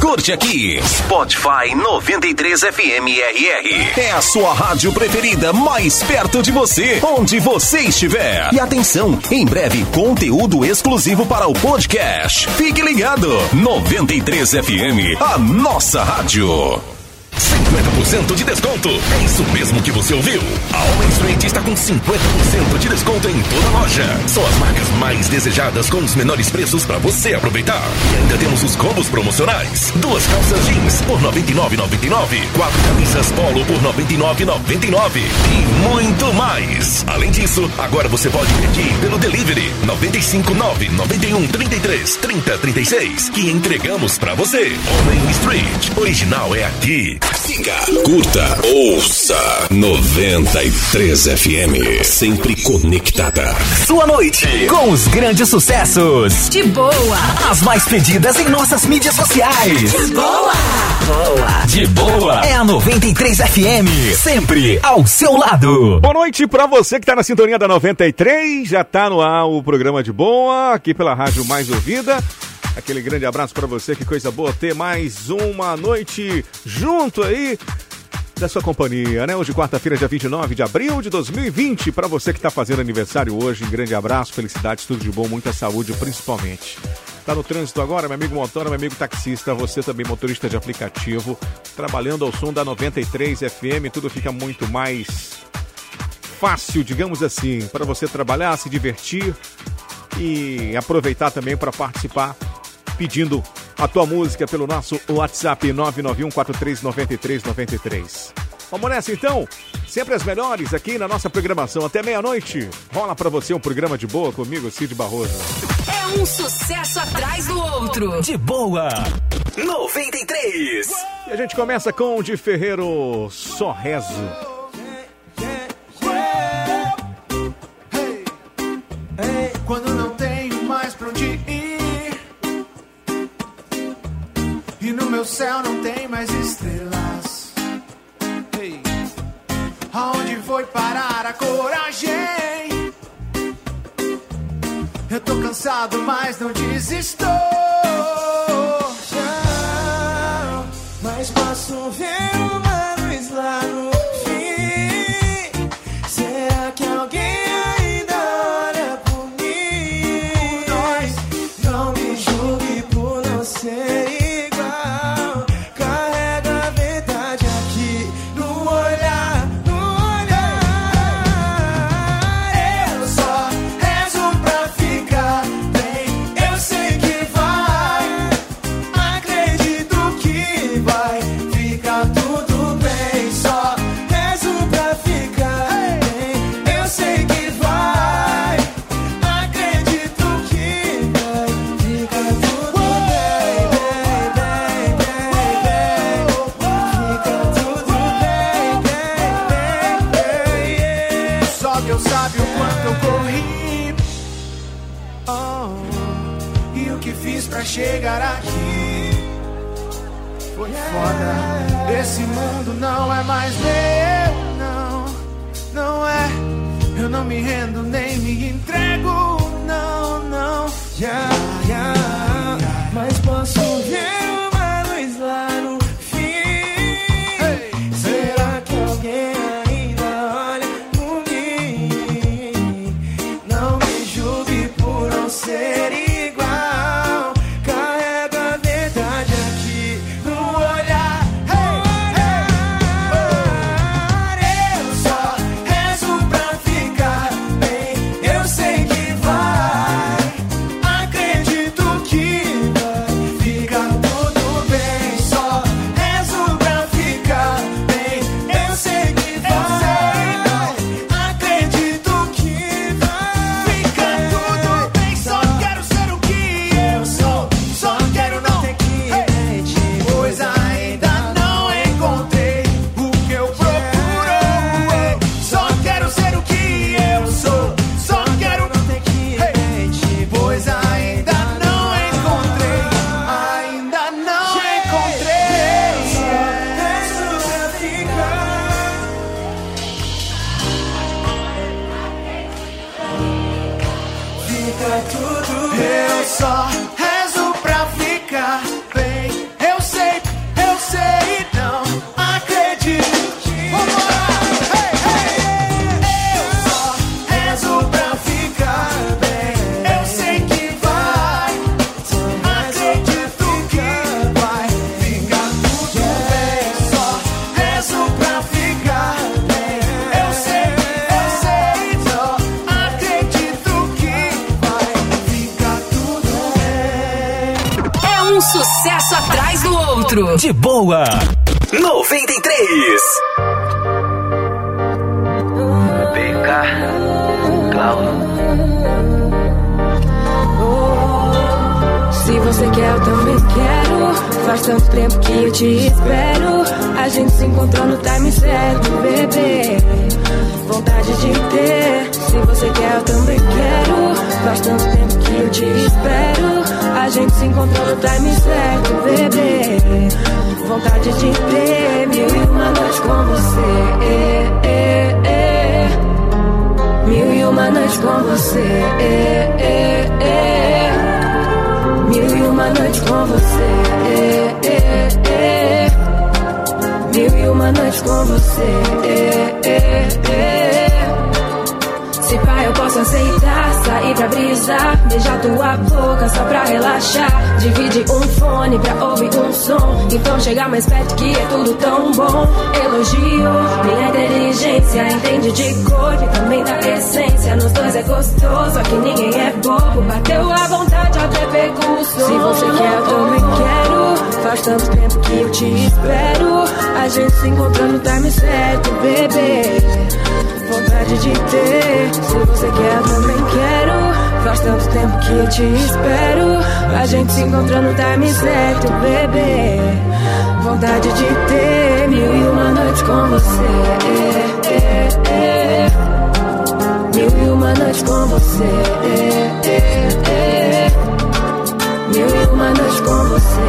curte aqui. Spotify 93 FM RR. É a sua rádio preferida mais perto de você, onde você estiver. E atenção, em breve conteúdo exclusivo para o podcast. Fique ligado. 93 FM, a nossa rádio. 50% de desconto. É isso mesmo que você ouviu. A Home Street está com 50% de desconto em toda a loja. São as marcas mais desejadas com os menores preços para você aproveitar. E ainda temos os combos promocionais. Duas calças jeans por 99,99. Quatro camisas polo por 99,99. E muito mais. Além disso, agora você pode pedir pelo delivery 959 91 33 30 36 que entregamos para você. Home Street. Original é aqui. Siga, curta, ouça 93 FM, sempre conectada. Sua noite com os grandes sucessos. De boa. As mais pedidas em nossas mídias sociais. De boa. Boa. De boa. É a 93 FM, sempre ao seu lado. Boa noite pra você que tá na sintonia da 93. Já tá no ar o programa de boa, aqui pela Rádio Mais Ouvida. Aquele grande abraço para você, que coisa boa ter mais uma noite junto aí da sua companhia, né? Hoje, quarta-feira, dia 29 de abril de 2020. Para você que está fazendo aniversário hoje, um grande abraço, felicidades, tudo de bom, muita saúde, principalmente. Tá no trânsito agora, meu amigo motor, meu amigo taxista, você também motorista de aplicativo, trabalhando ao som da 93 FM, tudo fica muito mais fácil, digamos assim, para você trabalhar, se divertir e aproveitar também para participar pedindo a tua música pelo nosso WhatsApp 991439393. Vamos nessa então? Sempre as melhores aqui na nossa programação até meia-noite. Rola para você um programa de boa comigo, Cid Barroso. É um sucesso atrás do outro. De boa. 93. E a gente começa com o de Ferreiro Só Rezo. Quando não tenho mais pra onde ir No meu céu não tem mais estrelas. Ei, Aonde foi parar a coragem? Eu tô cansado, mas não desisto. Mas posso ver uma luz lá no fim. Será que alguém Esse mundo não é mais meu, não, não é. Eu não me rendo nem me entrego, não, não. Yeah, yeah. Mas posso ver De boa. 93. BK, Cláudio. Se você quer, eu também quero. Faz tanto tempo que eu te espero. A gente se encontrou no time certo, bebê. Vontade de ter. Se você quer, eu também quero. Faz tanto tempo que eu te espero. A gente se encontrou no time certo, bebê. Vontade de ter mil e uma noites com você. Mil e uma noites com você. Mil e uma noites com você. Mil e uma noites com você. Se pá, eu posso aceitar, sair pra brisar, beijar tua boca só pra relaxar. Divide um fone pra ouvir um som, então chega mais perto que é tudo tão bom. Elogio, minha inteligência, entende de cor e também da essência. Nos dois é gostoso, aqui ninguém é bobo. Bateu a vontade até pegou o som. Se você quer, eu também quero. Faz tanto tempo que eu te espero. A gente se encontra no time certo, bebê vontade de ter. Se você quer, também quero. Faz tanto tempo que eu te espero. A gente se encontra no time certo, bebê. Vontade de ter mil e uma noites com você. É, é, é. Mil e uma noites com você. Mil e uma noites com você.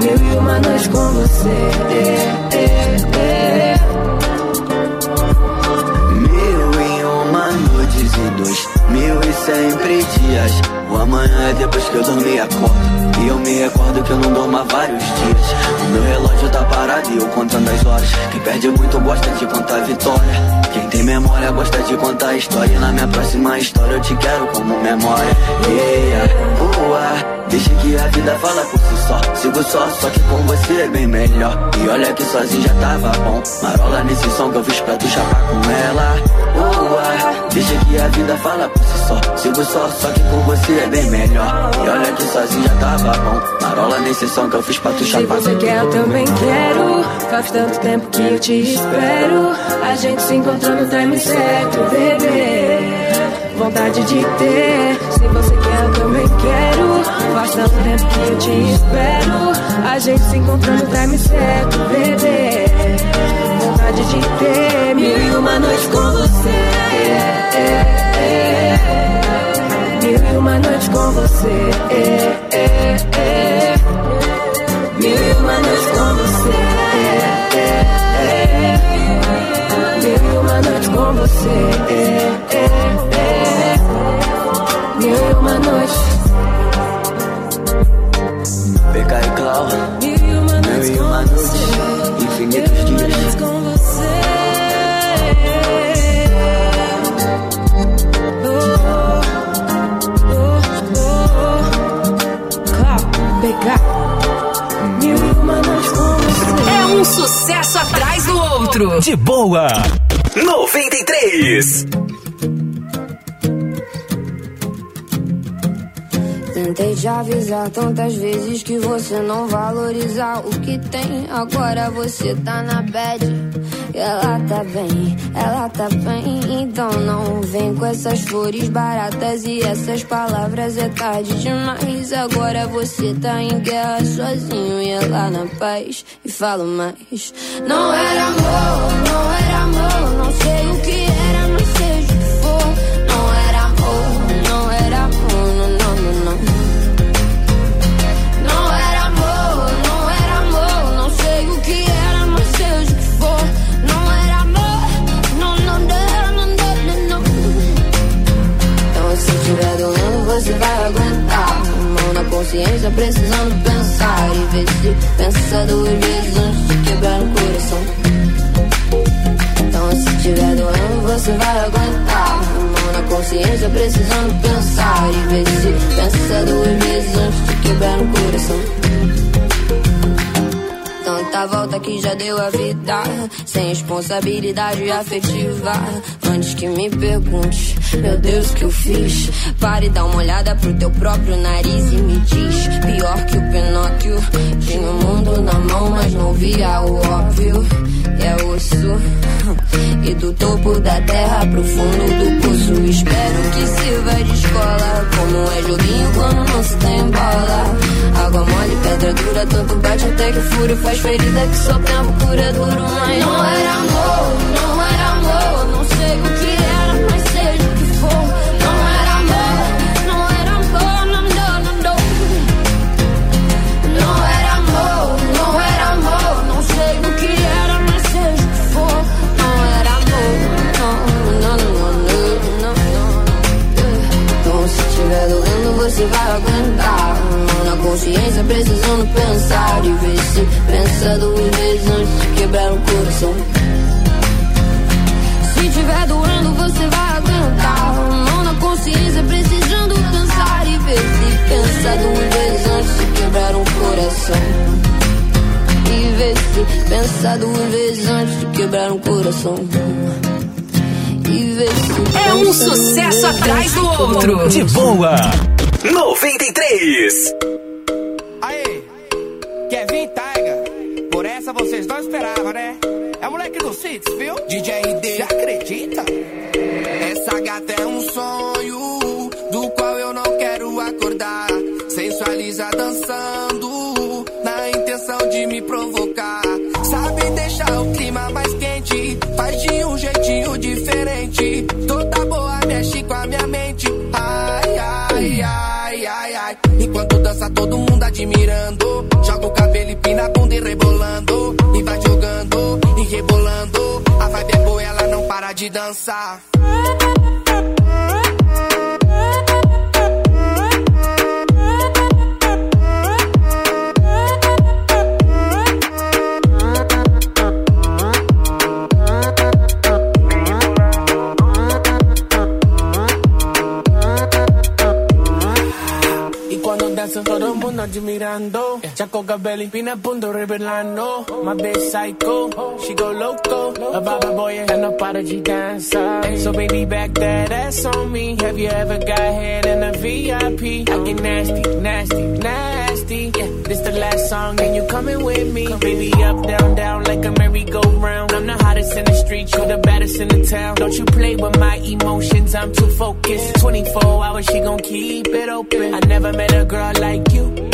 Mil e uma noites com você. Sempre dias. O amanhã é depois que eu dormi e acordo. E eu me recordo que eu não durmo há vários dias. O meu relógio tá parado e eu contando as horas. Quem perde muito gosta de contar vitória. Quem tem memória gosta de contar história. E na minha próxima história eu te quero como memória. Yeah, boa. Deixa que a vida fala por si só. Sigo só, só que com você é bem melhor. E olha que sozinho já tava bom. Marola nesse som que eu fiz pra tu chapar com ela. Boa. Deixa que a vida fala por si só. Sigo só, só que com você é bem melhor. E olha que sozinho já tava bom. Marola nesse som que eu fiz pra tu Se chapar você quer, eu também quero. Faz tanto tempo que eu te espero. A gente se encontrou no time certo, bebê. Vontade de ter. Se você quer, eu também quero. Faz tanto tempo que eu te espero. A gente se encontrou no time certo, bebê. Vontade de ter mil e uma noites com você. Mil e uma noites com você. Mil e uma noites com você. Mil e uma noites com você. Mil e uma noites. E Clau, Mil e uma noites infinitos dias. noites com você. Oh, oh, oh. Claro, pegar. Mil e uma noites com você. É um sucesso atrás do outro. De boa. 93. Te avisar tantas vezes que você não valoriza o que tem. Agora você tá na bad. E ela tá bem, ela tá bem. Então não vem com essas flores baratas e essas palavras. É tarde demais. Agora você tá em guerra sozinho e ela na paz. E falo mais. Não era amor, não era consciência, precisando pensar e ver se pensa duas vezes antes de quebrar o coração. Então se tiver doendo, você vai aguentar. Mão na consciência, precisando pensar e ver se pensa duas vezes antes de quebrar o coração. Tanta volta que já deu a vida, sem responsabilidade afetiva. Antes que me pergunte, meu Deus, que eu fiz? Pare e dá uma olhada pro teu próprio nariz e me diz: Pior que o Pinóquio. Tinha o mundo na mão, mas não via o óbvio. É osso. E do topo da terra pro fundo do poço. Espero que sirva de escola. Como é joguinho quando não se tem bola. Água mole, pedra dura, tanto bate até que fura. Faz ferida que só tempo cura duro, mas não era amor, não era amor. Não sei o que era. Você vai aguentar. Mão na consciência, precisando pensar. E ver se pensa duas vezes antes de quebrar o coração. Se tiver doendo, você vai aguentar. Mão na consciência, precisando pensar. E ver se pensa duas vezes antes de quebrar um coração. E ver se pensa duas vezes antes de quebrar um coração. E ver se É um sucesso atrás do outro. De boa. 93. Aê, Kevin Taiga, por essa vocês não esperavam, né? É o moleque do Cits, viu? DJ admirando. Joga o cabelo e pina a bunda e rebolando. E vai jogando e rebolando. A vibe é boa, ela não para de dançar. Chaco cabello y pina punto revelando My bitch psycho, she go loco. A baba boy and no para dancer. So baby back that ass on me. Have you ever got head in a VIP? I get nasty, nasty, nasty. Yeah, this the last song and you coming with me. Baby up, down, down like a merry-go-round. I'm the hottest in the street, you the baddest in the town. Don't you play with my emotions, I'm too focused. 24 hours, she gon' keep it open. I never met a girl like you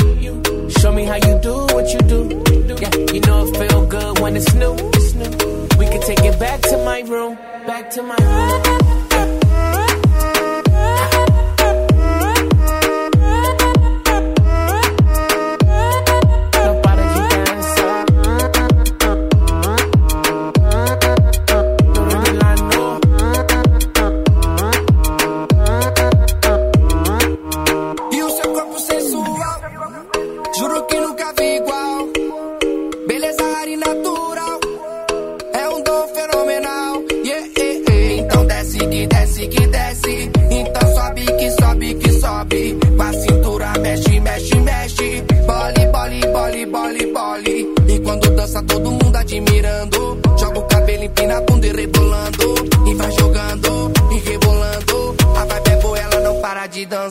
Show me how you do what you do Yeah, you know it feel good when it's new. We can take it back to my room Back to my room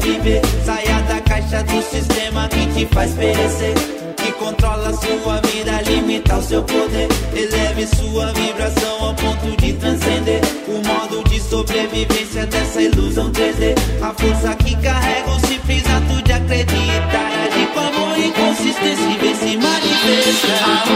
viver. Saia da caixa do sistema que te faz perecer. Que controla sua vida, limita o seu poder. Eleve sua vibração ao ponto de transcender. O modo de sobrevivência dessa ilusão 3D. A força que carrega o simples ato de acreditar. É Agir com amor e consistência e vem se manifestar.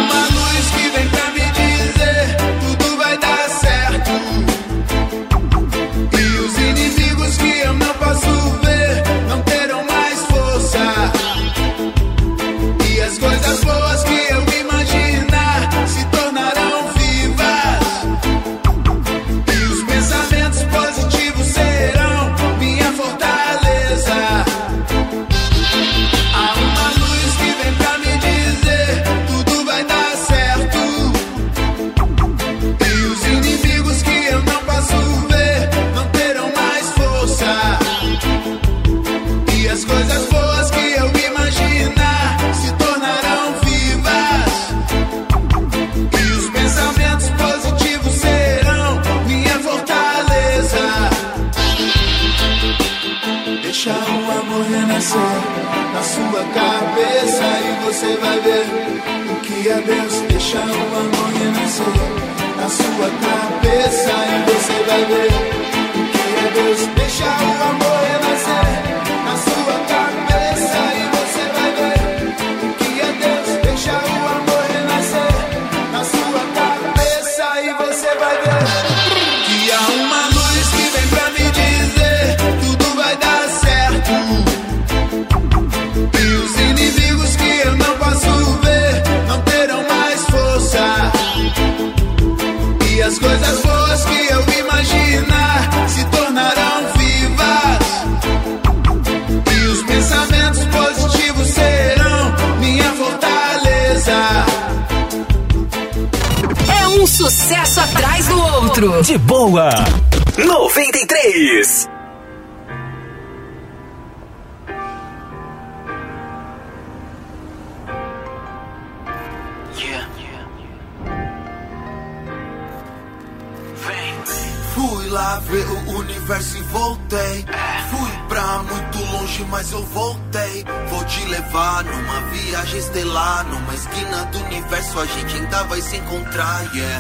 traje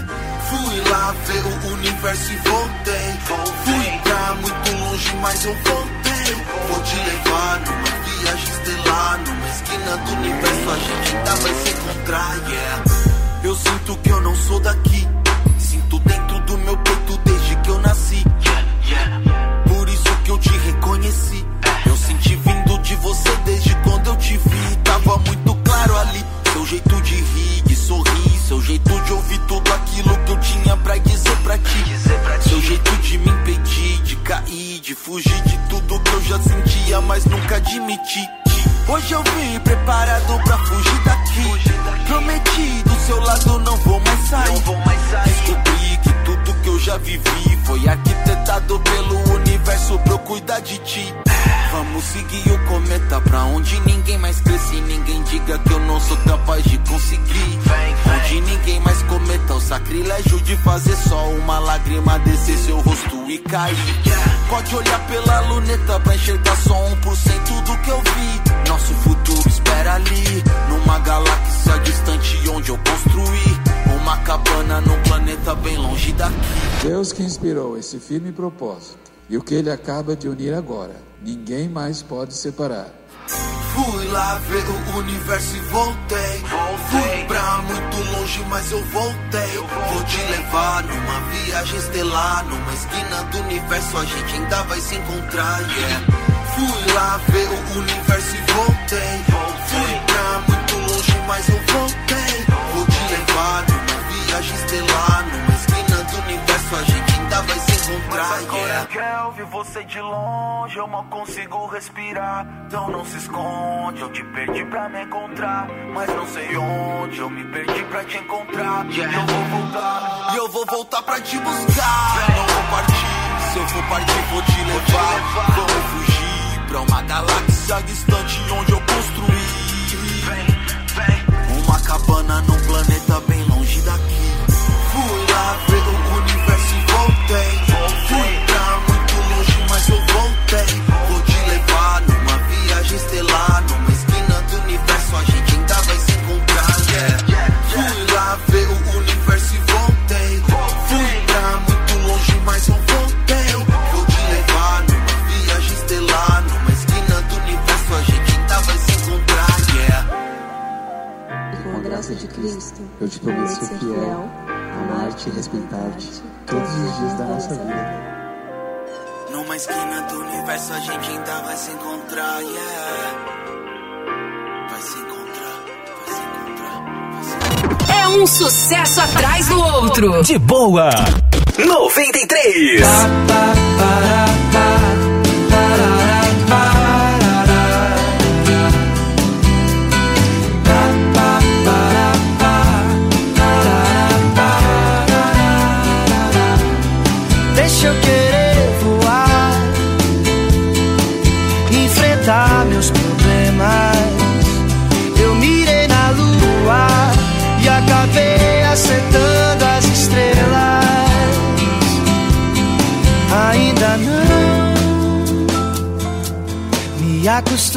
esse firme propósito. E o que ele acaba de unir agora, ninguém mais pode separar. Fui lá ver o universo e voltei. voltei. Fui pra muito longe, mas eu voltei. eu voltei. Vou te levar numa viagem estelar. Numa esquina do universo, a gente ainda vai se encontrar. Yeah. Fui lá ver o universo. Ouvir você de longe, eu mal consigo respirar. Então não se esconde, eu te perdi pra me encontrar. Mas não sei onde, eu me perdi pra te encontrar. E eu vou voltar, e eu vou voltar pra te buscar. Eu não vou partir, se eu for partir, vou te levar. Vamos fugir pra uma galáxia distante onde eu construí. Uma cabana num universo a gente ainda vai se encontrar, yeah. Vai se encontrar, vai se encontrar, vai se É um sucesso atrás do outro. De boa. 93. Deixa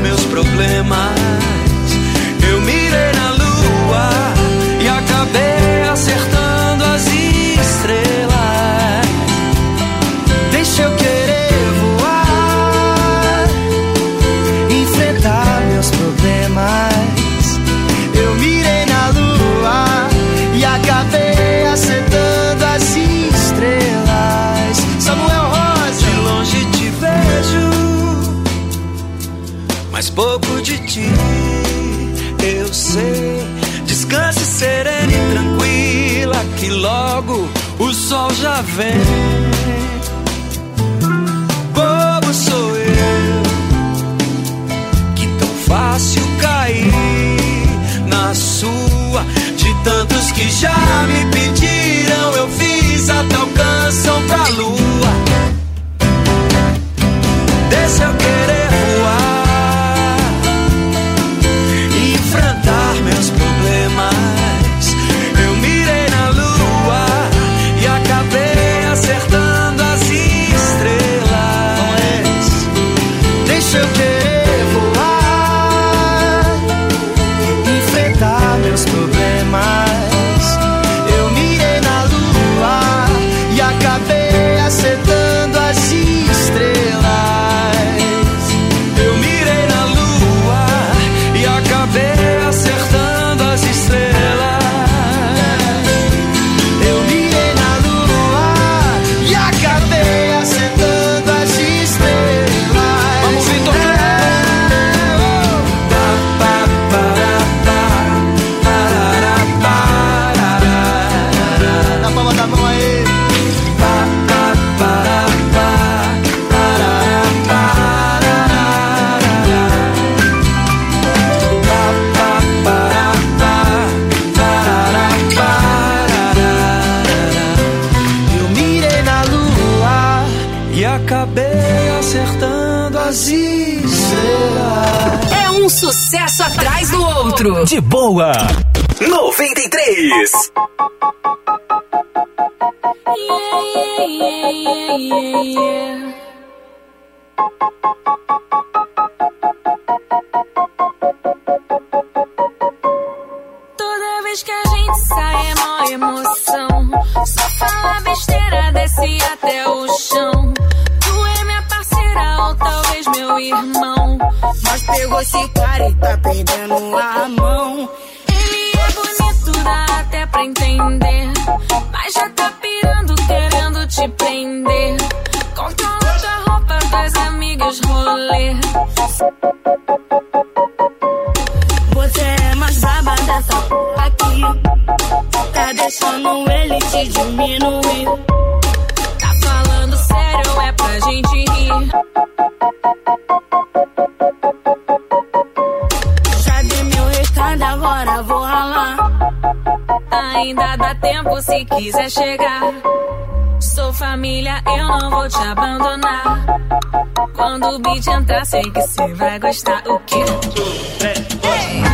meus problemas. Ti eu sei. Descanse serena e tranquila, que logo o sol já vem. Bobo sou eu, que tão fácil cair na sua. De tantos que já me pediram, eu fiz até o canção pra lua. De boa. 93. Toda vez que a gente sai é mó emoção. Só fala besteira desse pegou esse cara e tá perdendo a mão. Ele é bonito, dá até pra entender. Mas já tá pirando, querendo te prender. Controla tua roupa, das amigas rolê. Você é mais braba dessa aqui. Tá deixando ele te diminuir. Tá falando sério, é pra gente rir. Ainda dá tempo se quiser chegar. Sou família, eu não vou te abandonar. Quando o beat entrar, sei que cê vai gostar. O quê? Toda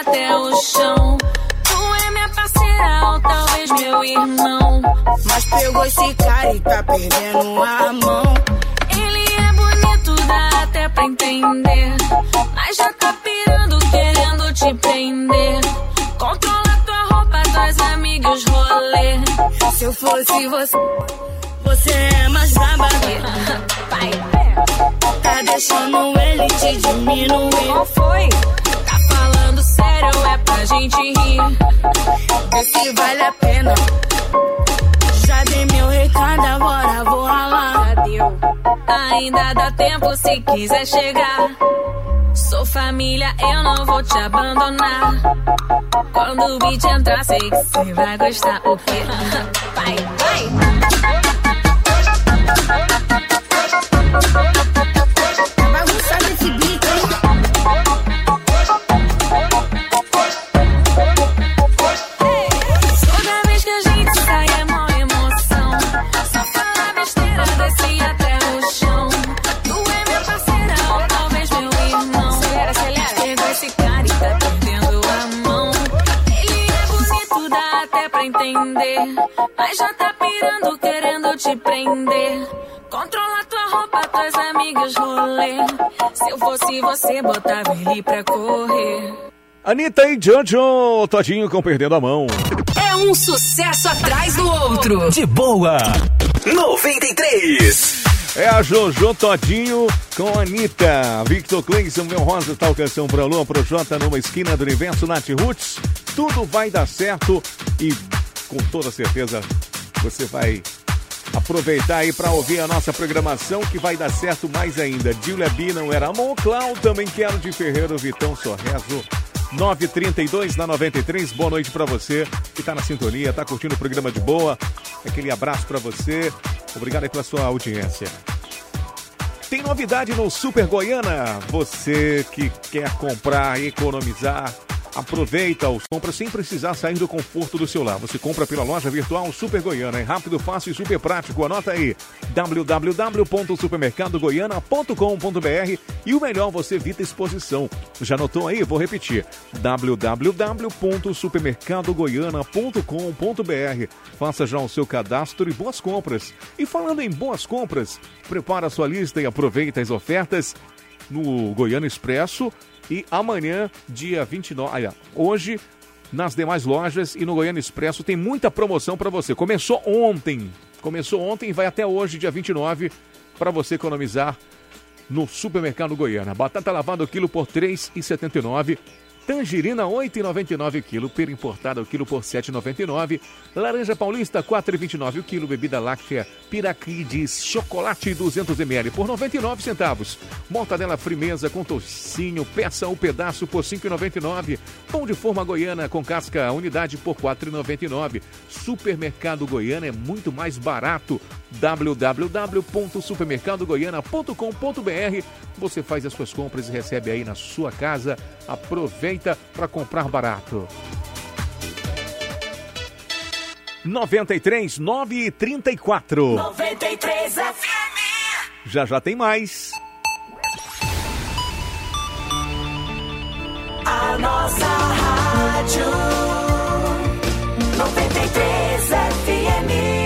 até o chão. Tu é minha parceira ou talvez meu irmão. Mas pegou esse cara e tá perdendo a mão. Ele é bonito, dá até pra entender. Mas já tá pirando, querendo te prender. Controla tua roupa, tuas amigas rolê. Se eu fosse você, você é mais braba. Tá deixando ele te diminuir. Qual foi? Sério, é pra gente rir. Vê se vale a pena. Já dei meu recado, agora vou ralar. Ainda dá tempo se quiser chegar. Sou família, eu não vou te abandonar. Quando o beat entrar, sei que você vai gostar. O quê? Vai, vai. Controla tua roupa, tuas amigas rolê. Se eu fosse você, botava ele pra correr. Anitta e Jojo, Todinho com Perdendo a Mão. É um sucesso atrás do outro. De boa. 93. É a Jojo Todinho com a Anitta. Victor Klein, Samuel Rosa, tal canção pra Lua, pro Jota numa esquina do universo, Nath Roots. Tudo vai dar certo e com toda certeza você vai aproveitar aí pra ouvir a nossa programação que vai dar certo mais ainda. Julia B não era amor, Clau, também quero de Ferreiro, Vitão Sorreso. 932 na 93. Boa noite pra você que tá na sintonia, tá curtindo o programa de boa. Aquele abraço pra você. Obrigado aí pela sua audiência. Tem novidade no Super Goiana. Você que quer comprar economizar, aproveita os compras sem precisar sair do conforto do seu lar. Você compra pela loja virtual Super Goiana. É rápido, fácil e super prático. Anota aí www.supermercadogoiana.com.br e o melhor, você evita exposição. Já anotou aí? Vou repetir. www.supermercadogoiana.com.br Faça já o seu cadastro e boas compras. E falando em boas compras, prepara a sua lista e aproveita as ofertas no Goiano Expresso e amanhã, dia 29, aí, ó, hoje nas demais lojas e no Goiano Expresso tem muita promoção para você. Começou ontem, começou ontem e vai até hoje, dia 29, para você economizar no supermercado Goiana. Batata lavada quilo por R$ 3,79. Tangerina 8,99 quilo, pera importada o quilo por 7,99. Laranja paulista 4,29 o quilo, bebida láctea Piraquides chocolate 200 ml por 99 centavos. Mortadela frimeza com tocinho, peça o pedaço por 5,99. Pão de forma goiana com casca unidade por 4,99. Supermercado Goiana é muito mais barato. www.supermercadogoiana.com.br Você faz as suas compras e recebe aí na sua casa. Aproveita para comprar barato. 93 9 e 34. 93 FM. Já já tem mais. A nossa rádio 93 FM.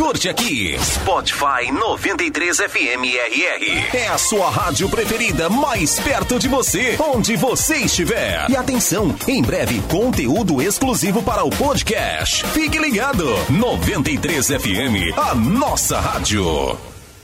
curte aqui. Spotify 93 FM RR é a sua rádio preferida mais perto de você, onde você estiver. E atenção, em breve conteúdo exclusivo para o podcast. Fique ligado. 93 FM, a nossa rádio.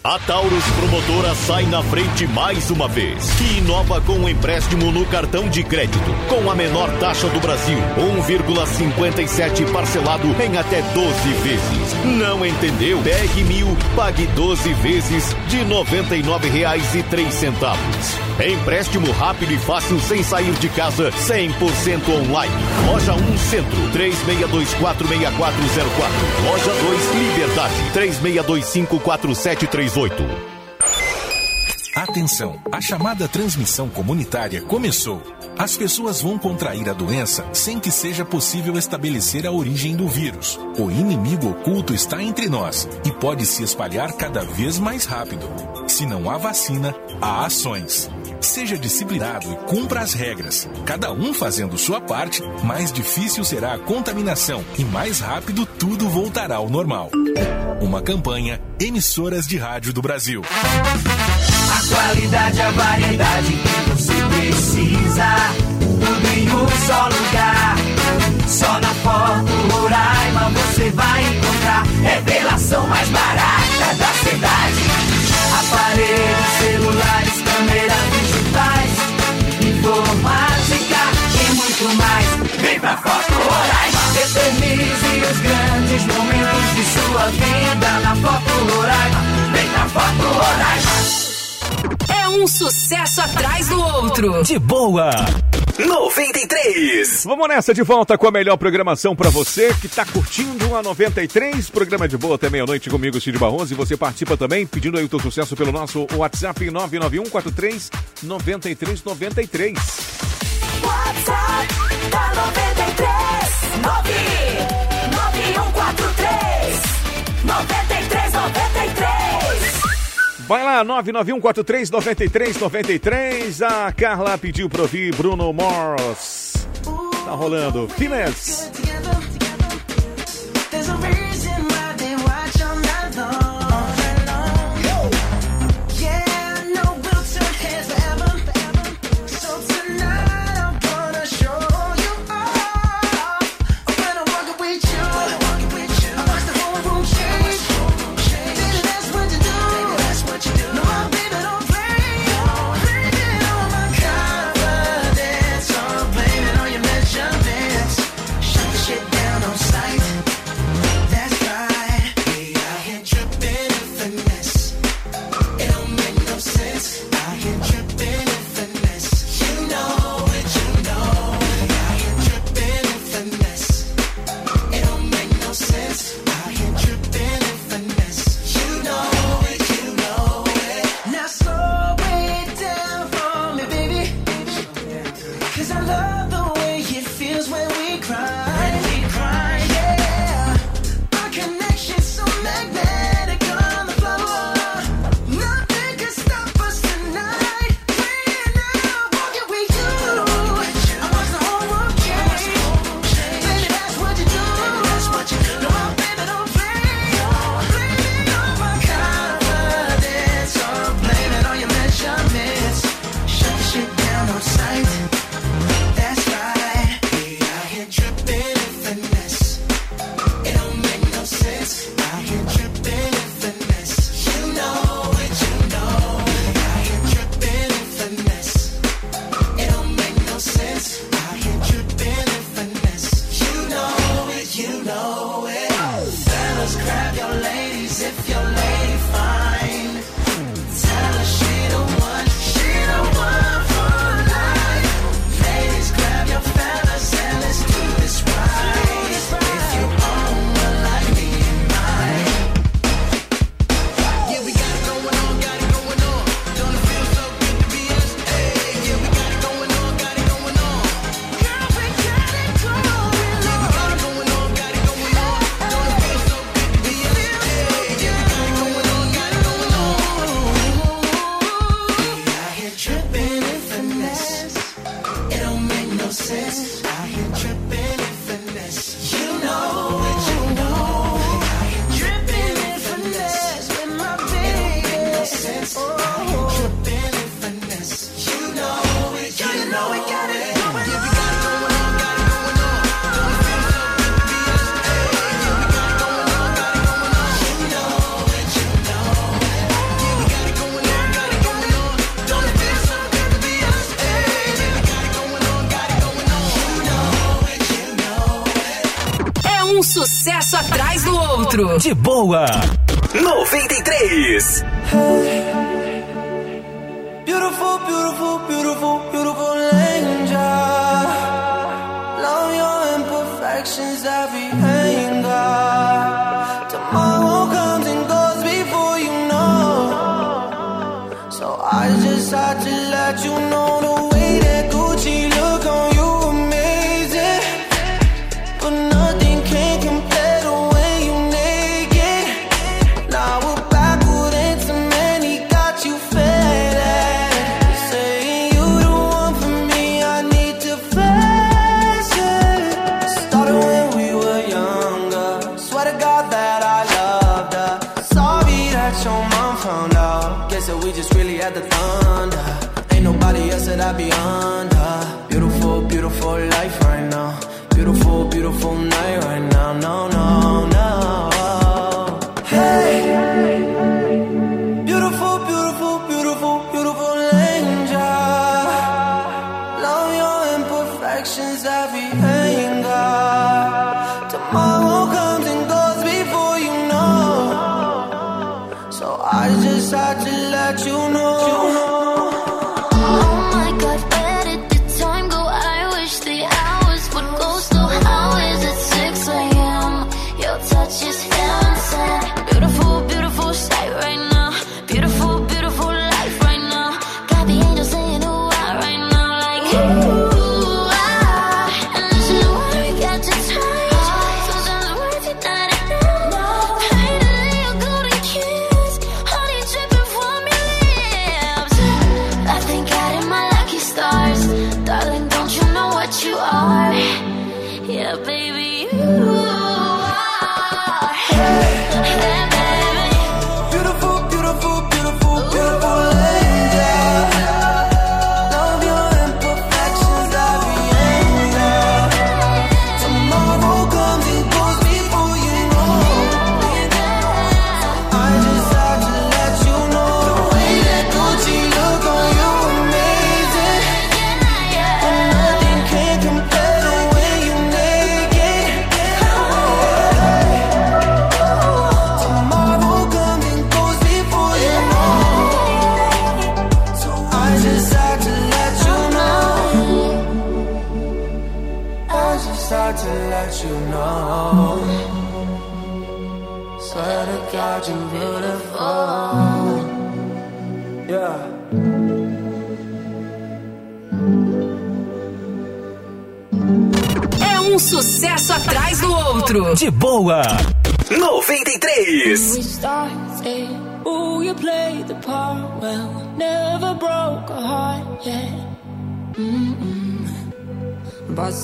A Taurus Promotora sai na frente mais uma vez. Que inova com o empréstimo no cartão de crédito. Com a menor taxa do Brasil. 1,57 parcelado em até 12 vezes. Não entendeu? Pegue mil, pague 12 vezes de R$ 99,03. Empréstimo rápido e fácil sem sair de casa. 100% online. Loja 1 Centro. 36246404. Loja 2 Liberdade. 36254738. Atenção, a chamada transmissão comunitária começou. As pessoas vão contrair a doença sem que seja possível estabelecer a origem do vírus. O inimigo oculto está entre nós e pode se espalhar cada vez mais rápido. Se não há vacina, há ações. Seja disciplinado e cumpra as regras. Cada um fazendo sua parte, mais difícil será a contaminação e mais rápido tudo voltará ao normal. Uma campanha Emissoras de Rádio do Brasil. A qualidade, a variedade que você precisa. Tudo em um só lugar. Só na Foto Roraima você vai encontrar revelação mais barata da cidade. Aparelhos celulares, câmeras informática e muito mais. Vem pra Foto Roraima. Eternize os grandes momentos de sua vida na Foto Roraima. Vem pra Foto Roraima. É um sucesso atrás do outro. De boa. 93. Vamos nessa de volta com a melhor programação pra você que tá curtindo a 93. Programa de boa até meia-noite comigo, Cid Barroso. E você participa também pedindo aí o teu sucesso pelo nosso WhatsApp 991 43 93 93. WhatsApp da 93 99143 93 93 Vai lá, 991439393. A Carla pediu pra ouvir Bruno Mars. Tá rolando. Finesse. outro. De boa. 93.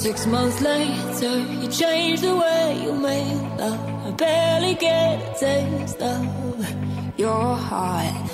Six months later, you changed the way you made love. I barely get a taste of your heart.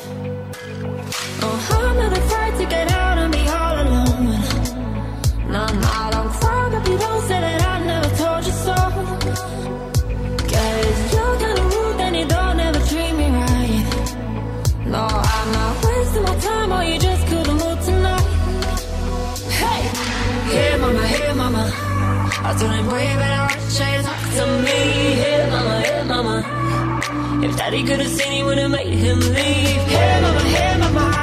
told him, boy, you better rock the chain, talk to me. Hey, mama, hey, mama. If daddy could have seen, he would have made him leave. Hey, mama, hey, mama.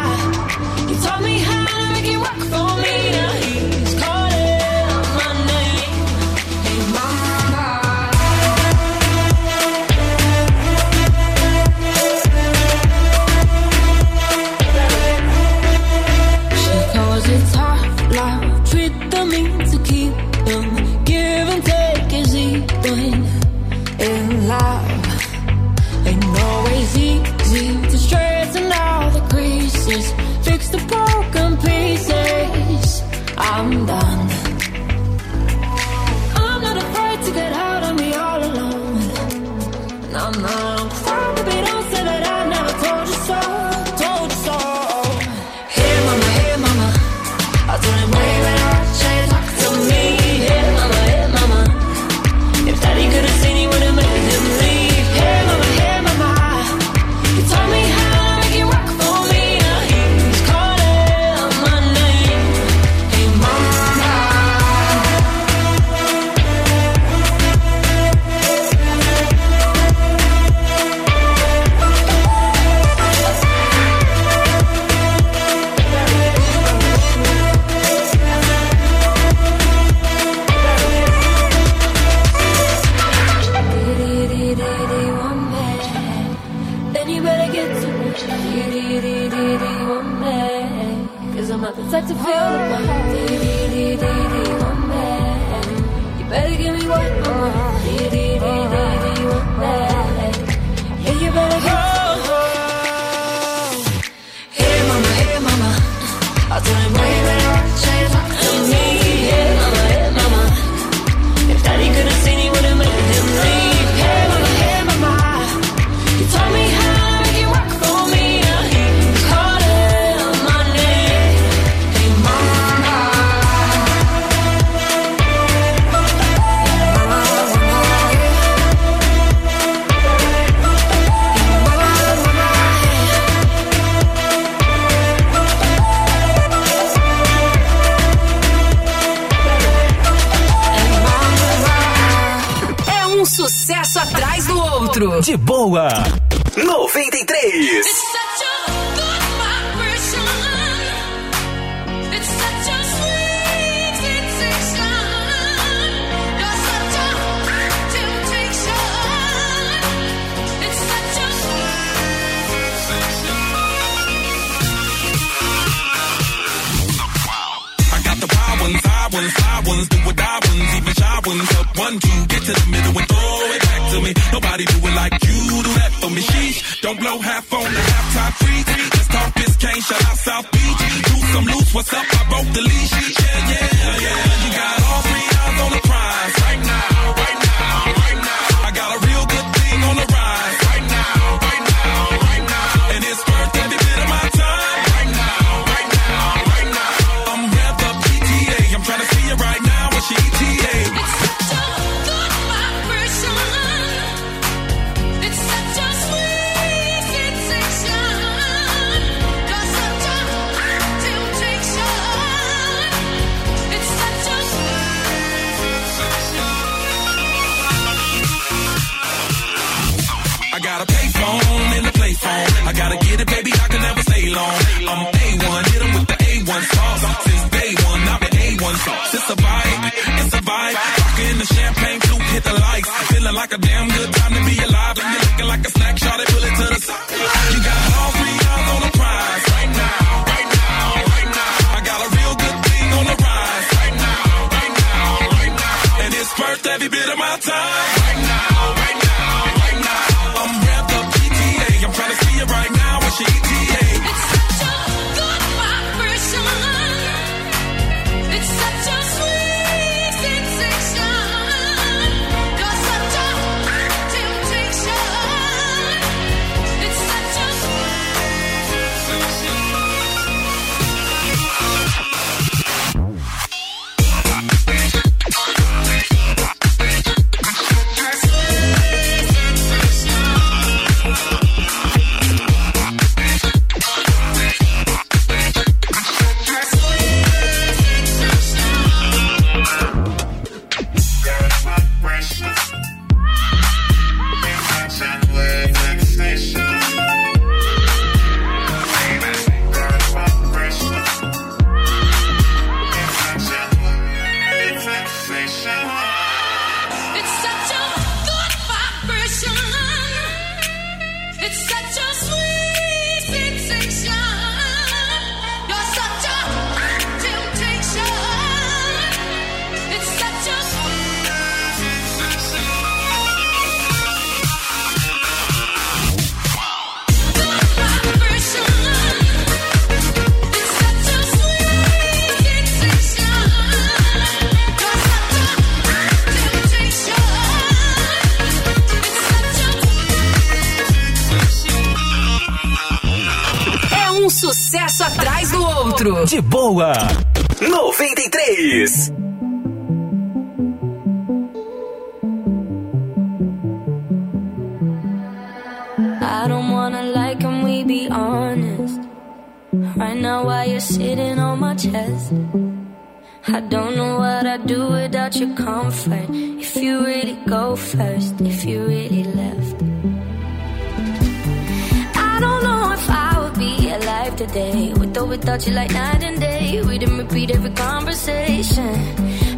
without you like night and day. We didn't repeat every conversation.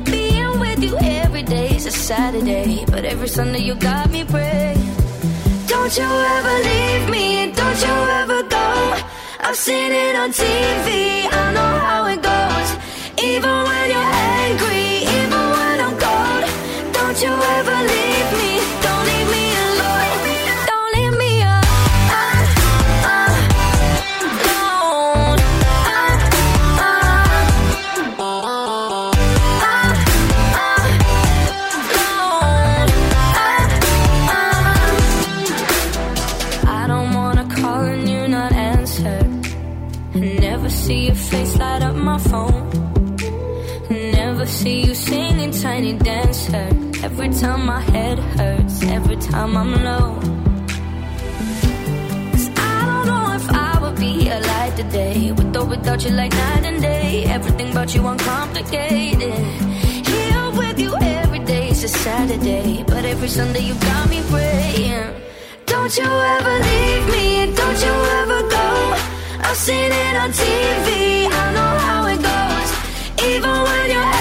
Being with you every day's a Saturday, but every Sunday you got me praying. Don't you ever leave me, don't you ever go. I've seen it on TV. time I'm low. Cause I don't know if I would be alive today. With or without you, like night and day. Everything about you uncomplicated. Here with you every day is a Saturday. But every Sunday you got me praying. Don't you ever leave me, don't you ever go. I've seen it on TV, I know how it goes. Even when you're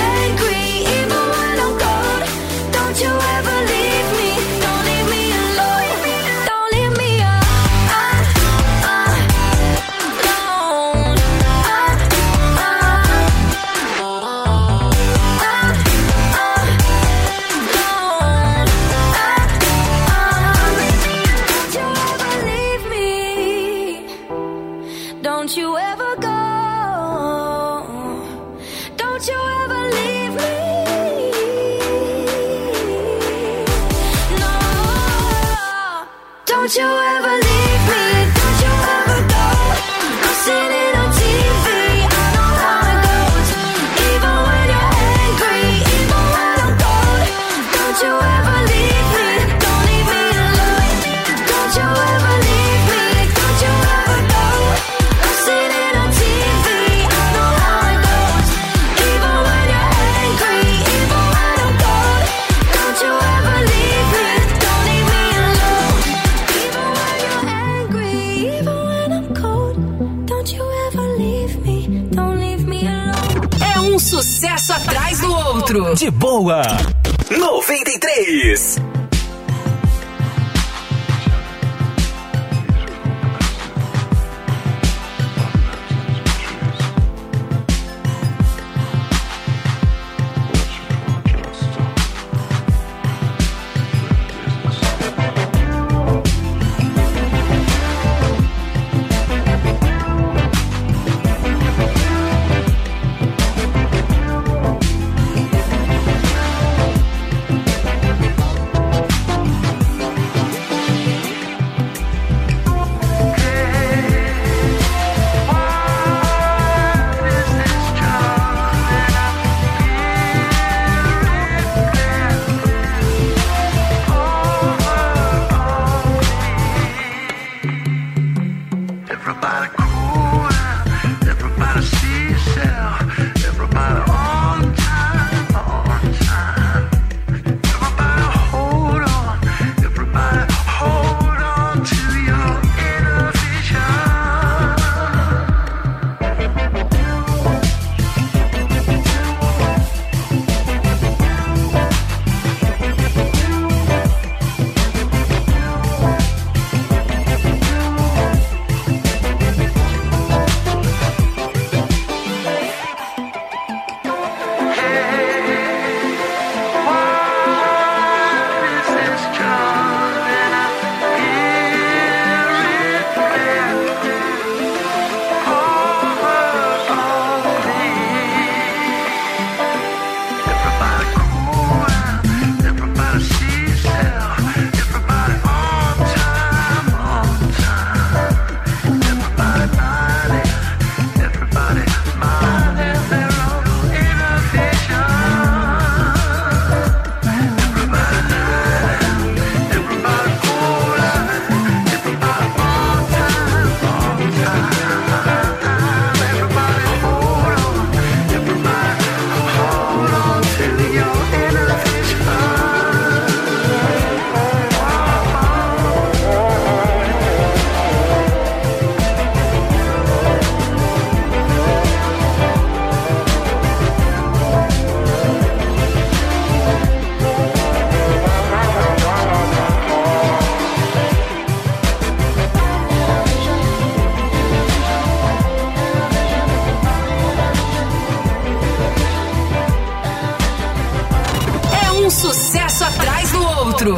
Centro. De boa. 93.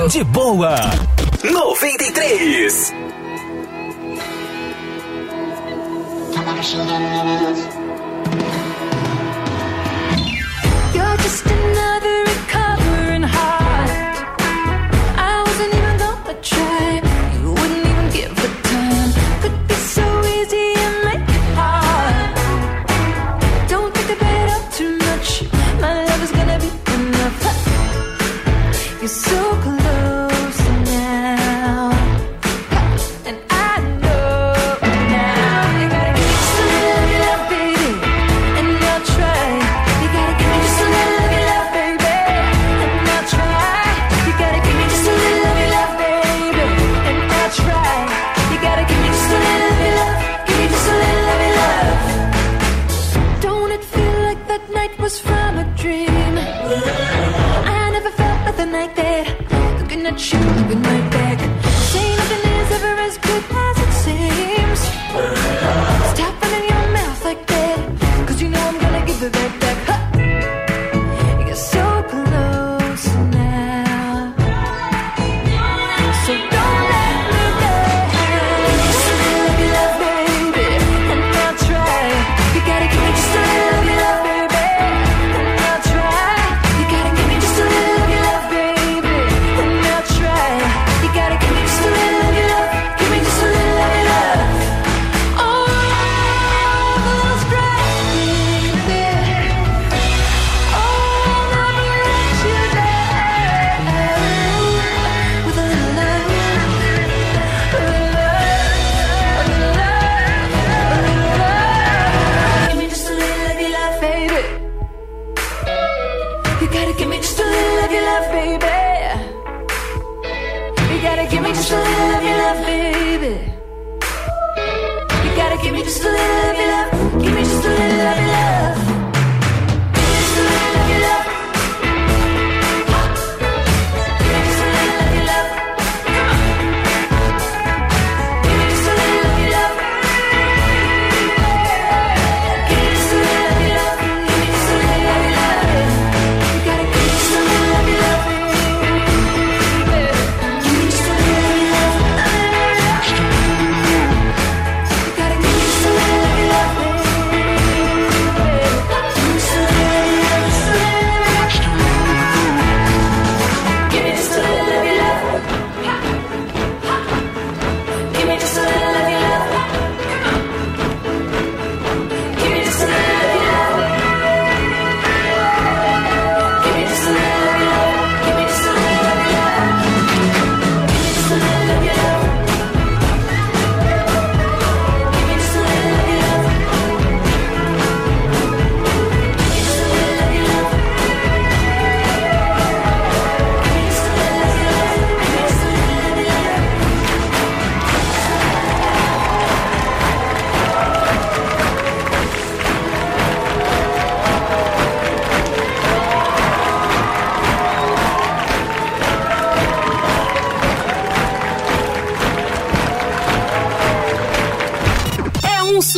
de boa. 93.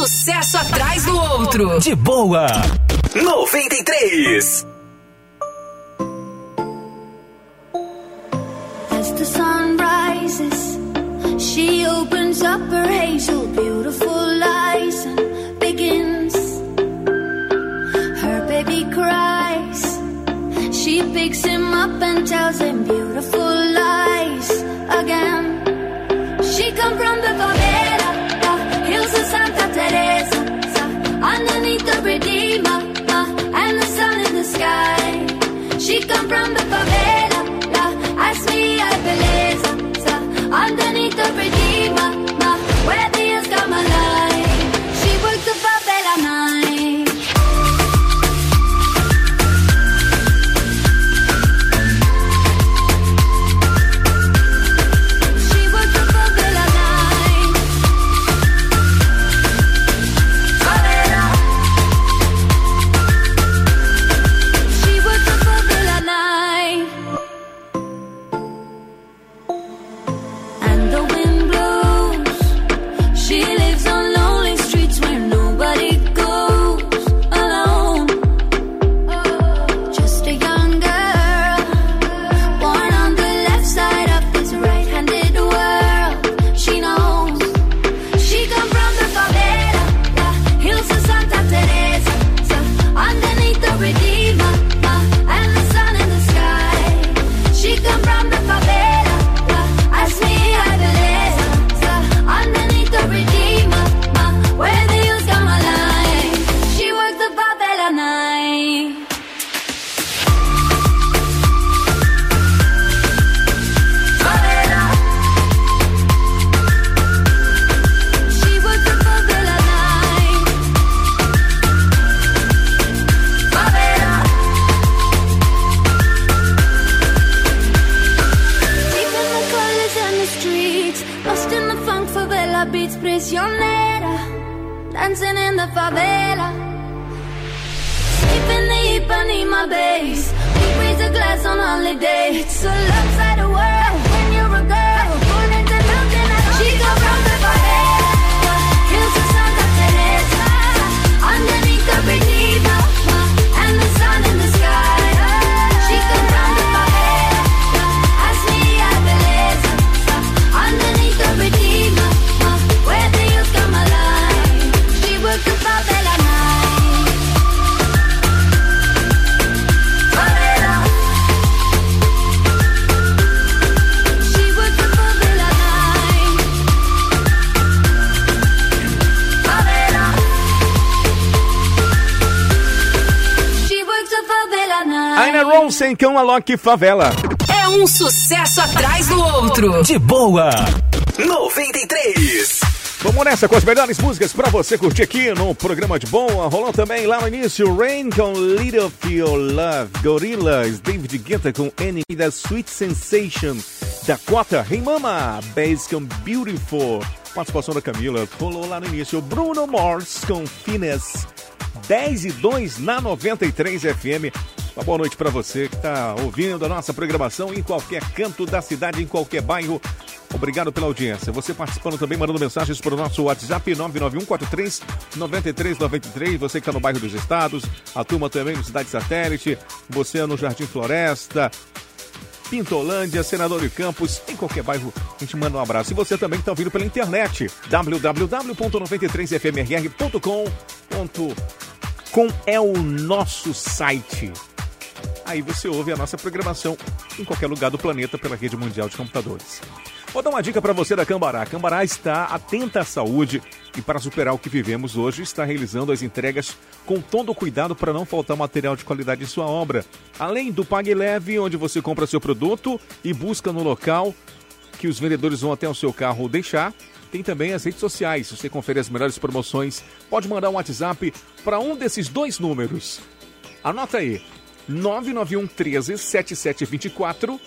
sucesso atrás do outro. De boa. 93. As the sun rises, she opens up her hazel, beautiful eyes and begins. Her baby cries. She picks him up and tells him beautiful. From the Loki Favela. É um sucesso atrás do outro. De boa. 93. Vamos nessa com as melhores músicas pra você curtir aqui no programa de boa. Rolou também lá no início Rain com Little Feel Love, Gorillaz, David Guetta com Annie da Sweet Sensation, Dakota, Hey Mama, Bass com Beautiful, participação da Camila. Rolou lá no início Bruno Mars com Finesse, 10 e 2 na 93 FM. Uma boa noite pra você que tá ouvindo a nossa programação em qualquer canto da cidade, em qualquer bairro. Obrigado pela audiência. Você participando também, mandando mensagens para o nosso WhatsApp 99143 9393. Você que está no bairro dos Estados, a turma também no Cidade Satélite, você no Jardim Floresta, Pintolândia, Senador de Campos, em qualquer bairro, a gente manda um abraço. E você também que está ouvindo pela internet, www.93fmrr.com.com é o nosso site. Aí você ouve a nossa programação em qualquer lugar do planeta pela rede mundial de computadores. Vou dar uma dica para você da Cambará. A Cambará está atenta à saúde e para superar o que vivemos hoje, está realizando as entregas com todo o cuidado para não faltar material de qualidade em sua obra. Além do Pague Leve, onde você compra seu produto e busca no local que os vendedores vão até o seu carro deixar, tem também as redes sociais. Se você conferir as melhores promoções, pode mandar um WhatsApp para um desses dois números. Anota aí, 991 13 7724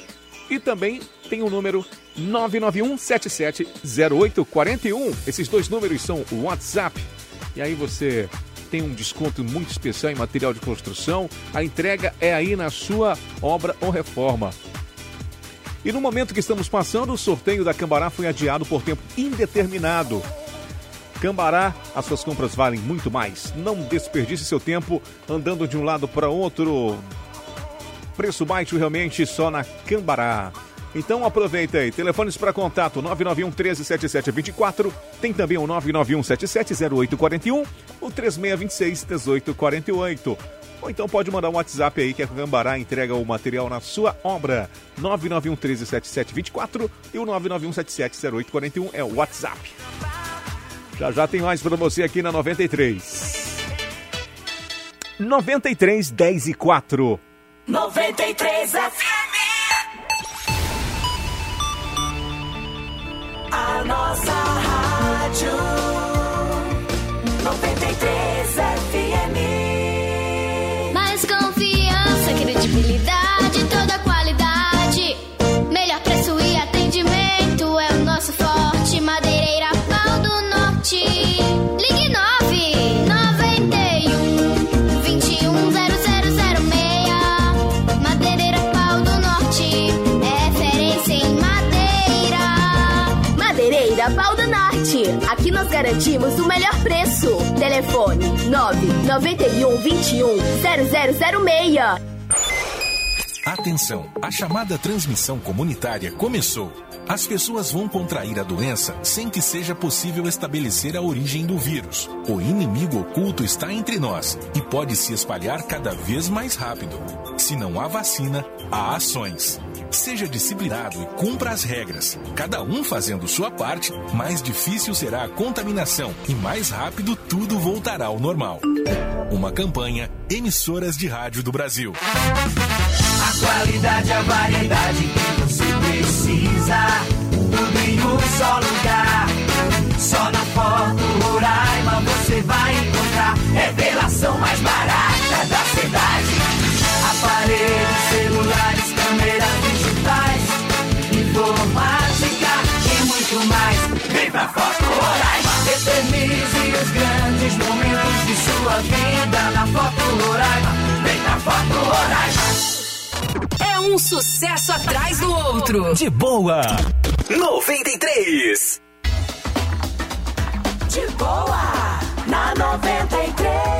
e também tem o número 991 77 0841. Esses dois números são o WhatsApp. E aí você tem um desconto muito especial em material de construção. A entrega é aí na sua obra ou reforma. E no momento que estamos passando, o sorteio da Cambará foi adiado por tempo indeterminado. Cambará, as suas compras valem muito mais. Não desperdice seu tempo andando de um lado para outro. Preço baixo realmente só na Cambará. Então aproveita aí. Telefones para contato 991 13 7724. Tem também o 991 77 0841 ou 3626 1848. Ou então pode mandar um WhatsApp aí que a Cambará entrega o material na sua obra. 991 13 7724 e o 991 77 0841 é o WhatsApp. Já já tem mais para você aqui na 93. 93 10 e 4. 93 FM. Garantimos o melhor preço. Telefone 991 21 0006. Atenção, a chamada transmissão comunitária começou. As pessoas vão contrair a doença sem que seja possível estabelecer a origem do vírus. O inimigo oculto está entre nós e pode se espalhar cada vez mais rápido. Se não há vacina, há ações. Seja disciplinado e cumpra as regras. Cada um fazendo sua parte, mais difícil será a contaminação e mais rápido tudo voltará ao normal. Uma campanha Emissoras de Rádio do Brasil. A qualidade, a variedade que você precisa. Tudo em um só lugar. Só na Foto Roraima você vai encontrar. Revelação mais barata da cidade. Aparelhos, informática e muito mais. Vem pra Foto Roraima. Eternize os grandes momentos de sua vida na Foco Roraima. Vem pra Foto Roraima. É um sucesso atrás do outro. De boa. 93. De boa. Na 93.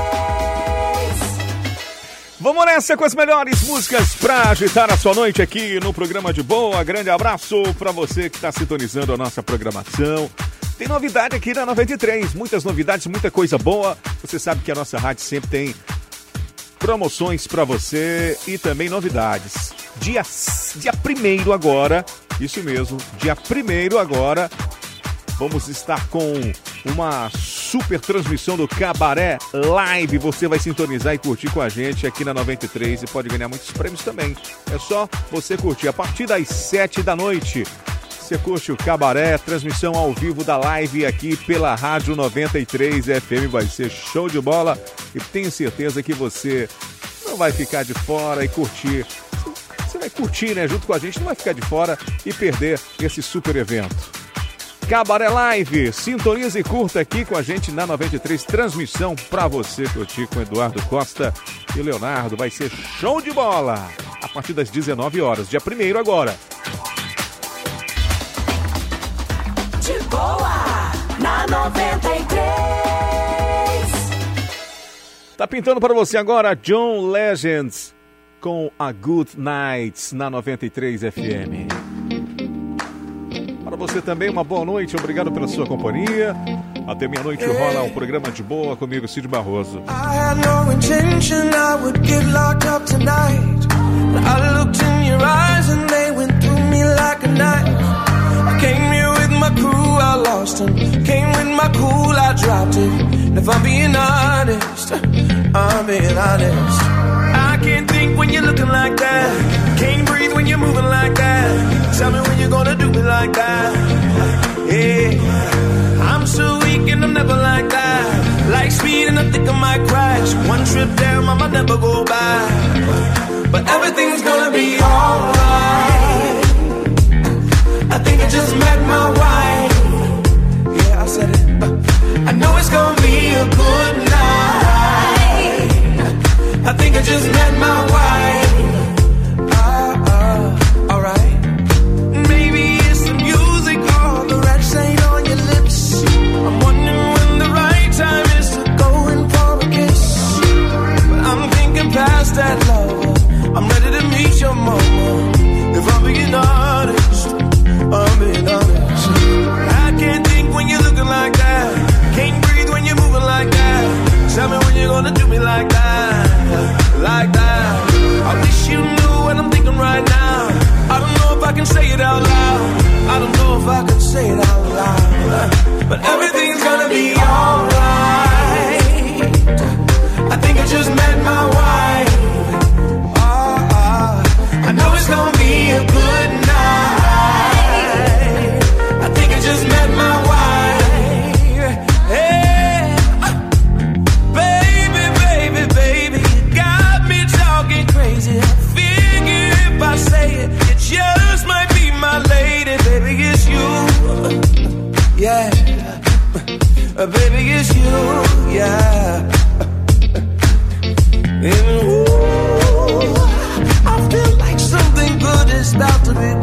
Vamos nessa com as melhores músicas para agitar a sua noite aqui no programa de boa. Grande abraço para você que está sintonizando a nossa programação. Tem novidade aqui na 93, muitas novidades, muita coisa boa. Você sabe que a nossa rádio sempre tem promoções para você e também novidades. Dia dia primeiro agora, isso mesmo, dia primeiro agora, vamos estar com uma super transmissão do Cabaré Live. Você vai sintonizar e curtir com a gente aqui na 93 e pode ganhar muitos prêmios também. É só você curtir a partir das 7 da noite. Você curte o Cabaré, transmissão ao vivo da live aqui pela Rádio 93 FM. Vai ser show de bola e tenho certeza que você não vai ficar de fora e curtir. Você vai curtir, né? Junto com a gente, não vai ficar de fora e perder esse super evento. Cabaré Live, sintonize e curta aqui com a gente na 93, transmissão para você curtir com Eduardo Costa e Leonardo. Vai ser show de bola a partir das 19 horas, dia 1 agora. De boa. Na 93. Tá pintando para você agora John Legends com a Good Nights na 93 FM. Para você também, uma boa noite, obrigado pela sua companhia. Até meia-noite rola um programa de boa comigo, Cid Barroso. I had no intention I would get locked up tonight. But I looked in your eyes and they went through me like a knife. I came here with my crew, I lost them. Came with my cool, I dropped it. And if I'm being honest, I'm being honest. Think when you're looking like that. Can't breathe when you're moving like that. Tell me when you're gonna do me like that. Yeah, I'm so weak and I'm never like that. Like speed and I think I might crash. One trip down, I might never go back. But everything's gonna be alright. I think I just met my wife. Yeah, I said it. I know it's gonna be a good night. I think I just met my like that, like that. I wish you knew what I'm thinking right now. I don't know if I can say it out loud. I don't know if I can say it out loud. But everything's gonna be alright. Yeah, Uh, baby, it's you, yeah. And ooh, I feel like something good is about to be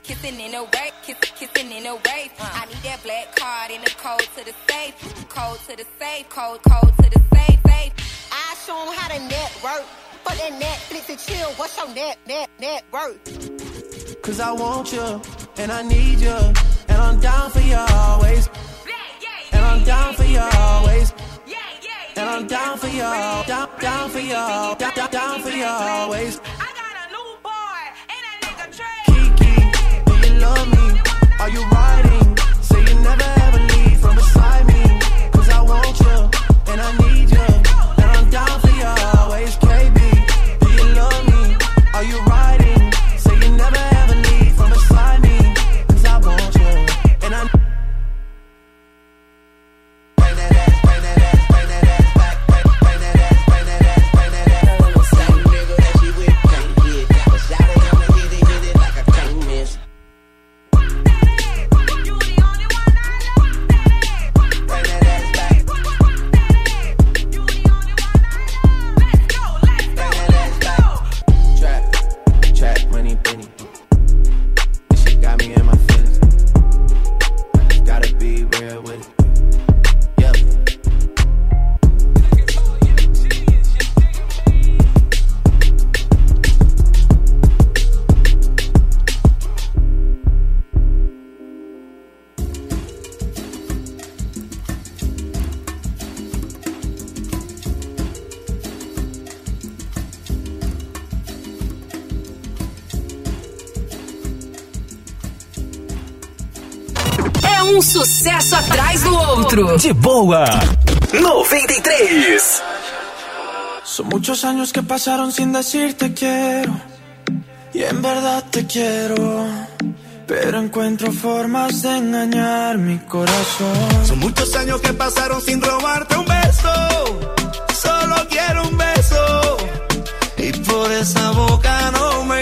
kissing, kissing in a wave, kissing, kissing in a wave. I need that black card in the code to the safe, code to the safe, code, code to the safe, safe. I show 'em how to network. For that Netflix and chill, what's your net, net, net worth? Cause I want you, and I need you. And I'm down for you always. And I'm down for you always. And I'm down for you, down, down for you, down, down for you always. Are you riding? Say you never De boa. 93. Son muchos años que pasaron sin decirte quiero. Y en verdad te quiero. Pero encuentro formas de engañar mi corazón. Son muchos años que pasaron sin robarte un beso. Solo quiero un beso. Y por esa boca no me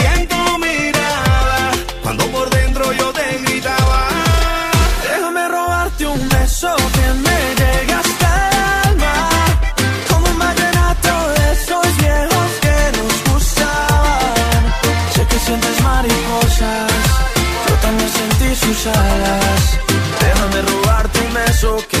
Déjame robarte un beso que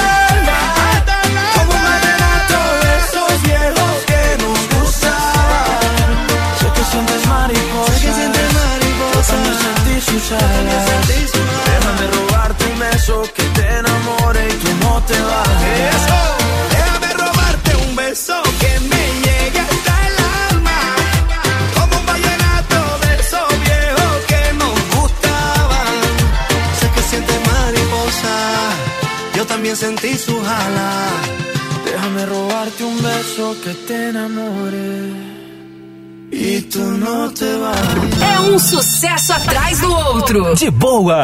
Cuando sentí sus alas. Déjame robarte un beso que te enamore y tú no te bajes. Déjame robarte un beso que me llegue hasta el alma. Como un vallenato de esos viejos que nos gustaban. Sé que sientes mariposa. Yo también sentí su jala. Déjame robarte un beso que te enamore. E tu não te vas. É um sucesso atrás do outro. De boa.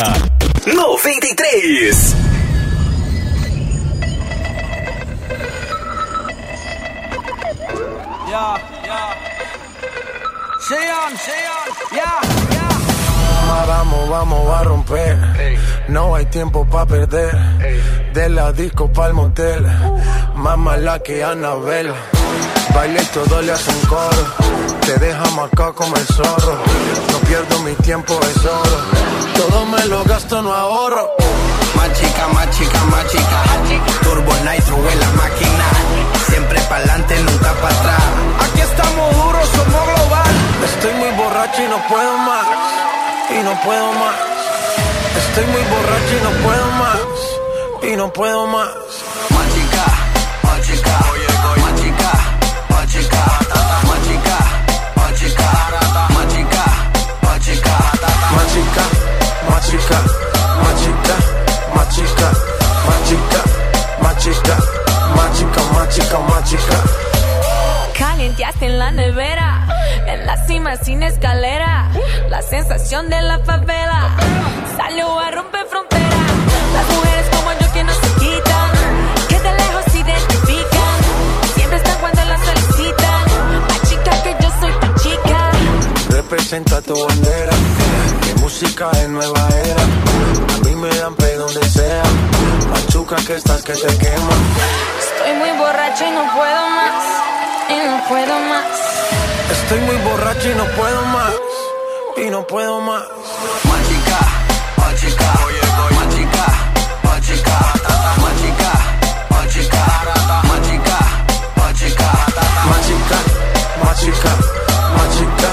93. Yeah, yeah. Sean, Sean, yeah, yeah. Vamos, vamos a romper. No hay tiempo para perder. De la disco pa'l motel. Más mala que Anabel. Baile y todo le hacen coro. Te deja marcado como el zorro. No pierdo mi tiempo, es oro. Todo me lo gasto, no ahorro. Más chica, más chica, más chica. Turbo Nitro en la máquina. Siempre pa'lante, nunca para atrás. Aquí estamos duros, somos global. Estoy muy borracho y no puedo más. Y no puedo más. Estoy muy borracho y no puedo más. Y no puedo más. Más chica, más chica. Más chica, más chica. Machica, machica, machica. Calienteaste en la nevera, en la cima sin escalera. La sensación de la favela salió a romper frontera. Las mujeres como yo que no se quitan, que de lejos se identifican. Siempre están cuando las solicitan. Ay, chica, que yo soy tu chica. Representa tu bandera. Mi música es nueva era. A mí me dan pe donde sea. Machuca que estás que te quema. Estoy muy borracho y no puedo más. Y no puedo más. Estoy muy borracho y no puedo más. Y no puedo más. Machica, machica. Oye, oye. Machica, machica. Machica, machica. Machica, machica. Machica, machica. Machica, machica.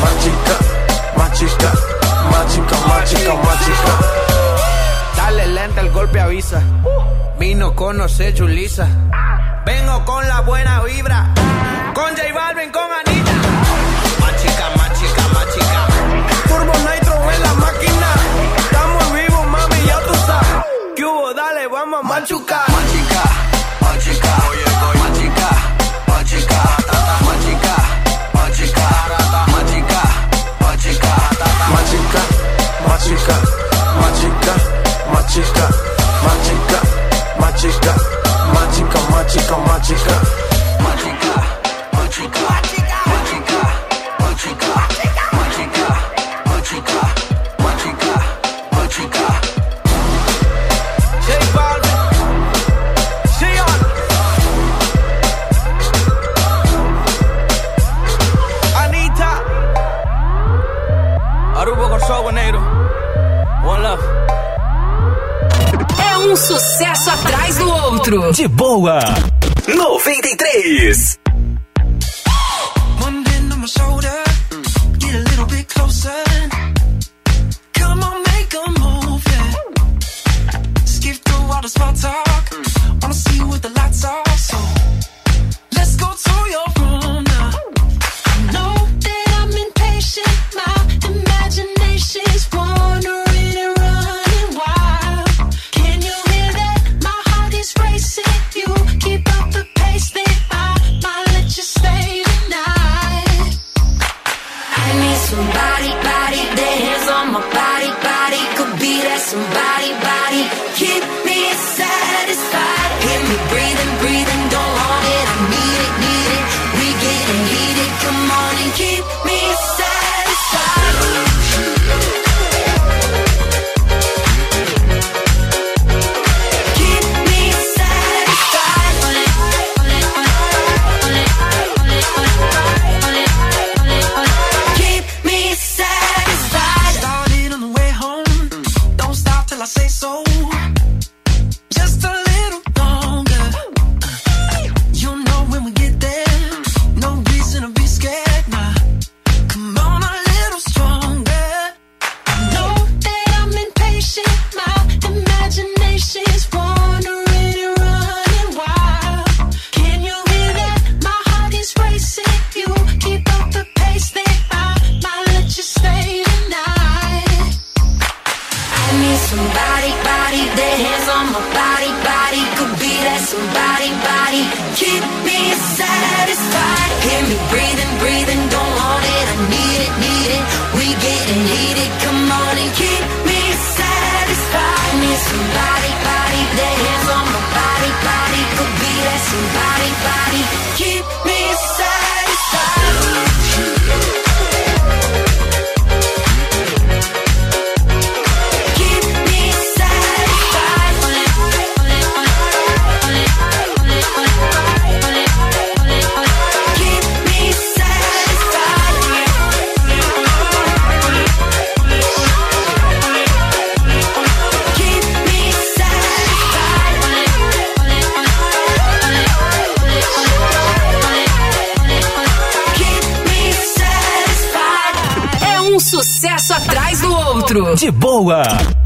Machica, machica. Machica, machica, machica. Dale lenta, el golpe avisa. Vino conoce Julisa. Vengo con la buena vibra. Con J Balvin, con Anita. Más chica, más chica, más chica. Turbo Nitro en la máquina. Estamos vivos, mami, ya tú sabes. ¿Qué hubo? Dale, vamos a machucar. Más chica, más chica. Más chica, más chica. Más chica, más chica. Más chica, más chica. Machica, machica, machica, machica, machica, chica, más chica. Sucesso atrás do outro. De boa. 93. One hand on my shoulder, get a little bit closer. Come on, make a move, yeah. Skip through all the small talk. Wanna see what the lights are, so let's go to your room outro.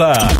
Outro.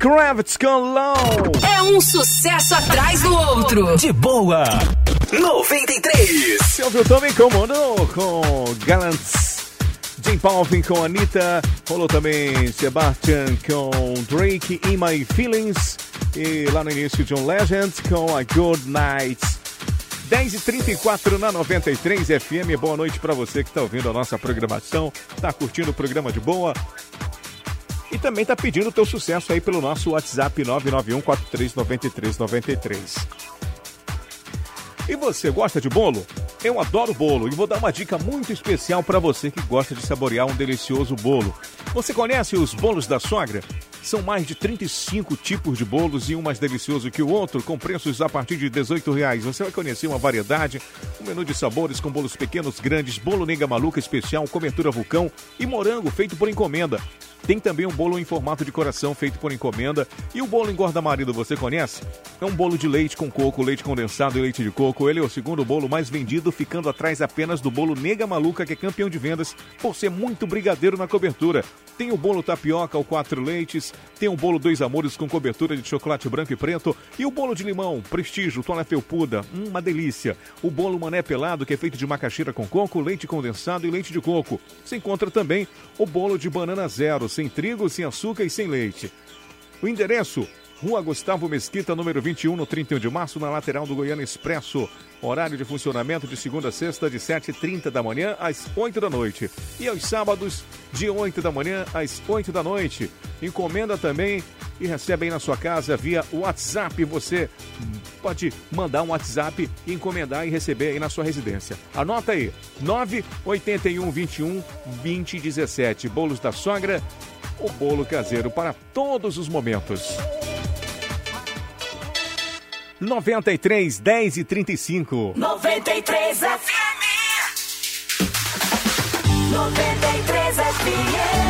Kravitz com Low. É um sucesso atrás do outro. De boa. 93. Você ouviu também com Mono, com Gallants. Jim Palvin com Anitta. Rolou também Sebastian com Drake In My Feelings. E lá no início, John Legend com A Good Night. 10h34 na 93 FM. Boa noite para você que está ouvindo a nossa programação, está curtindo o programa de boa. Também está pedindo o teu sucesso aí pelo nosso WhatsApp 991 439393. E você gosta de bolo? Eu adoro bolo e vou dar uma dica muito especial para você que gosta de saborear um delicioso bolo. Você conhece os bolos da sogra? São mais de 35 tipos de bolos e um mais delicioso que o outro, com preços a partir de 18 reais. Você vai conhecer uma variedade, um menu de sabores com bolos pequenos, grandes, bolo nega maluca especial, cobertura vulcão e morango feito por encomenda. Tem também um bolo em formato de coração feito por encomenda. E o bolo engorda marido, você conhece? É um bolo de leite com coco, leite condensado e leite de coco. Ele é o segundo bolo mais vendido, ficando atrás apenas do bolo Nega Maluca, que é campeão de vendas por ser muito brigadeiro na cobertura. Tem o bolo tapioca ao quatro leites, tem o bolo dois amores com cobertura de chocolate branco e preto e o bolo de limão, prestígio, tola felpuda, hum, uma delícia. O bolo mané pelado, que é feito de macaxeira com coco, leite condensado e leite de coco. Se encontra também o bolo de banana zero, sem trigo, sem açúcar e sem leite. O endereço, Rua Gustavo Mesquita, número 21, no 31 de março, na lateral do Goiânia Expresso. Horário de funcionamento de segunda a sexta, de 7h30 da manhã às 8 da noite. E aos sábados, de 8 da manhã às 8 da noite. Encomenda também e recebe aí na sua casa via WhatsApp. Você pode mandar um WhatsApp e encomendar e receber aí na sua residência. Anota aí, 981 21 2017. Bolos da Sogra, o bolo caseiro para todos os momentos. 93 10 e 35. 93 FM. 93 FM.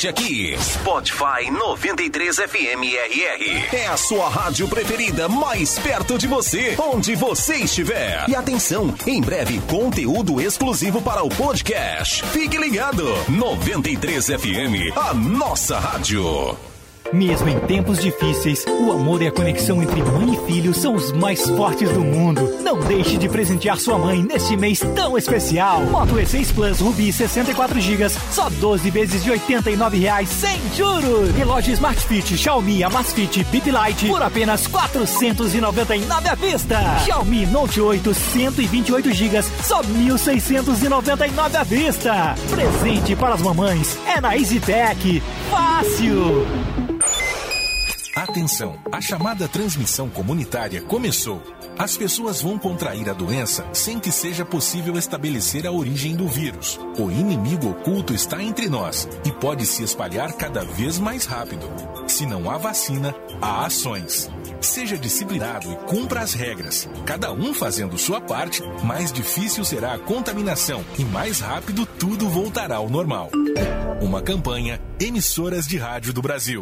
aqui. Spotify 93 FM RR. É a sua rádio preferida mais perto de você, onde você estiver. E atenção, em breve conteúdo exclusivo para o podcast. Fique ligado. 93 FM, a nossa rádio. Mesmo em tempos difíceis, o amor e a conexão entre mãe e filho são os mais fortes do mundo. Não deixe de presentear sua mãe neste mês tão especial. Moto E6 Plus Rubi 64 GB, só 12 vezes de 89 reais sem juros. Relógio Smart Fit Xiaomi Amazfit Bip Light por apenas 499 à vista. Xiaomi Note 8 128 GB, só 1.699 à vista. Presente para as mamães é na EasyTech. Fácil. Atenção, a chamada transmissão comunitária começou. As pessoas vão contrair a doença sem que seja possível estabelecer a origem do vírus. O inimigo oculto está entre nós e pode se espalhar cada vez mais rápido. Se não há vacina, há ações. Seja disciplinado e cumpra as regras. Cada um fazendo sua parte, mais difícil será a contaminação e mais rápido tudo voltará ao normal. Uma campanha Emissoras de Rádio do Brasil.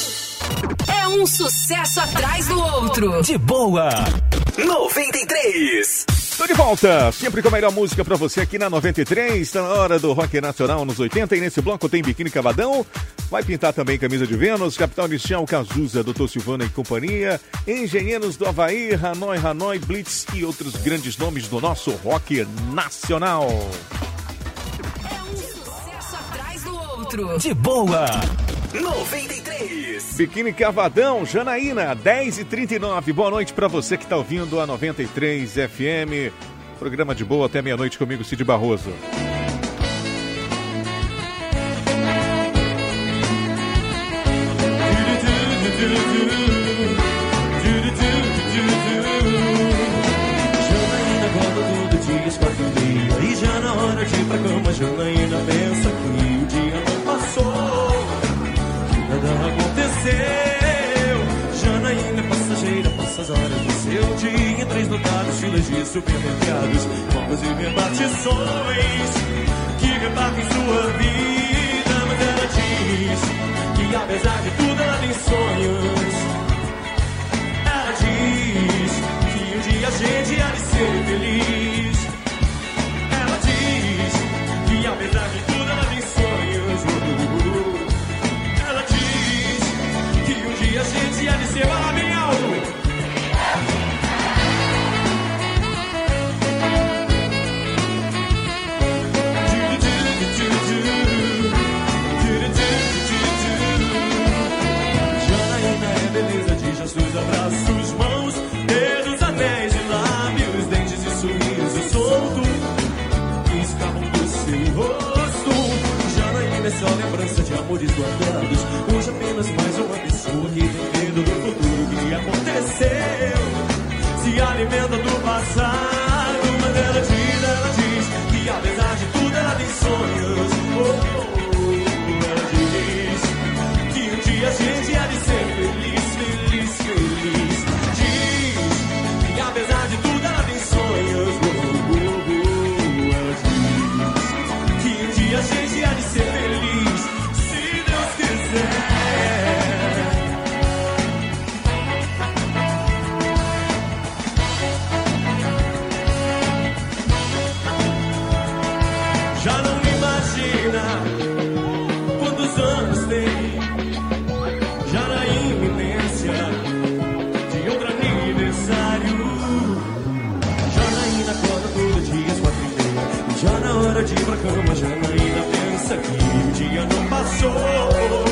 É um sucesso atrás do outro. De boa. 93. Tô de volta, sempre com a melhor música pra você aqui na 93. Tá na hora do Rock Nacional nos 80 e nesse bloco tem Biquíni Cavadão. Vai pintar também Camisa de Vênus, Capital Inicial, Cazuza, Doutor Silvana e companhia, Engenheiros do Havaí, Hanoi, Hanoi, Blitz e outros grandes nomes do nosso rock nacional. Atrás do outro. De boa. 93. Biquíni Cavadão, Janaína, 10 e 39 Boa noite pra você que tá ouvindo a 93 FM. Programa de boa até meia-noite comigo, Cid Barroso. Janaína acorda todo dia às quatro meia E já na hora de ir pra cama Janaína pensa de supermercados Bombas e repartições Que repartem sua vida Mas ela diz que apesar de tudo ela tem sonhos ela diz que um dia a gente há de ser feliz. Ela diz que apesar de tudo ela tem sonhos. Ela diz que um dia a gente há de ser lá guardados. Hoje apenas mais uma pessoa que tem medo do futuro que aconteceu. Se alimenta do passado, cama, Janaína pensa que o dia não passou.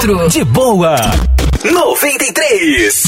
Outro. De boa. 93.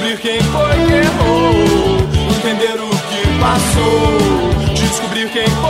Descobrir quem foi que errou, entender o que passou, descobrir quem foi.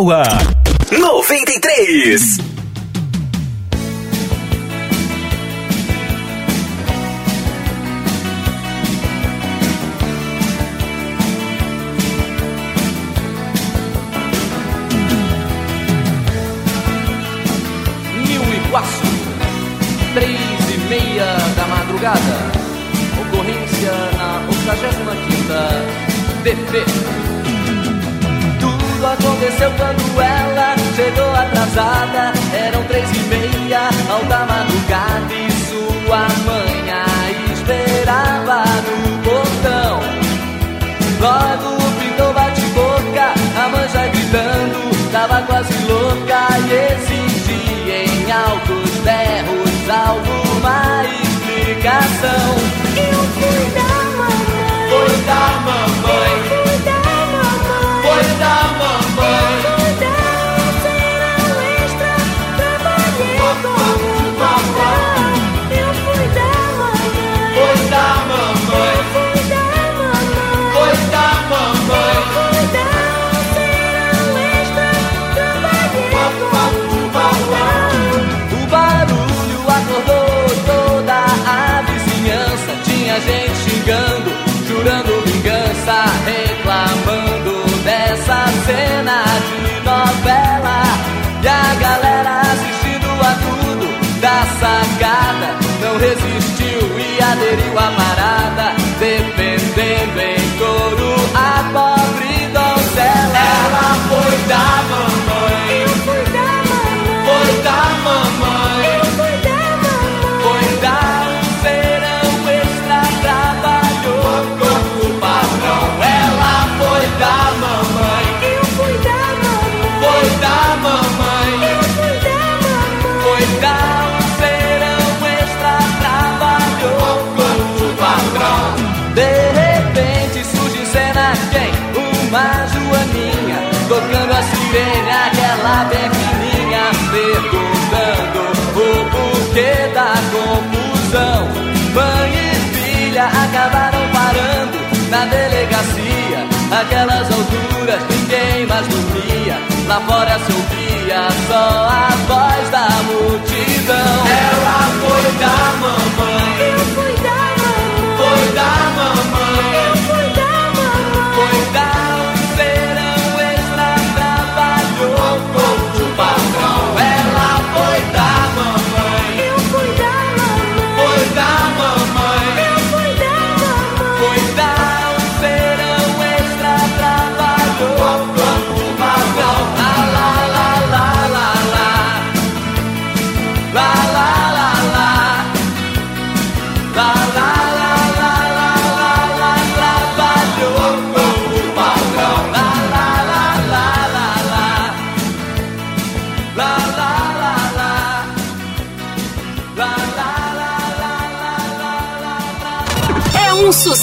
Power. brigando, jurando vingança, reclamando dessa cena de novela. E a galera assistindo a tudo da sacada não resistiu e aderiu à parada, defendendo em coro a pobre donzela. Ela foi da mão. Vem aquela bem perguntando o porquê da confusão. Mãe e filha acabaram parando na delegacia. Aquelas alturas ninguém mais dormia. Lá fora se ouvia só a voz da multidão. Ela foi da mamãe.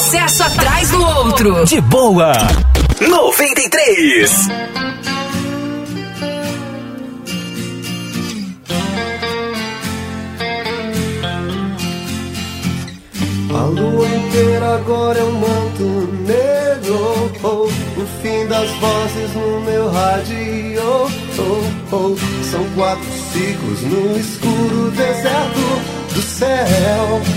sucesso atrás do outro. De boa. 93. A lua inteira agora é um manto negro. Oh, o fim das vozes no meu rádio. Oh, oh, são quatro ciclos no escuro deserto do céu.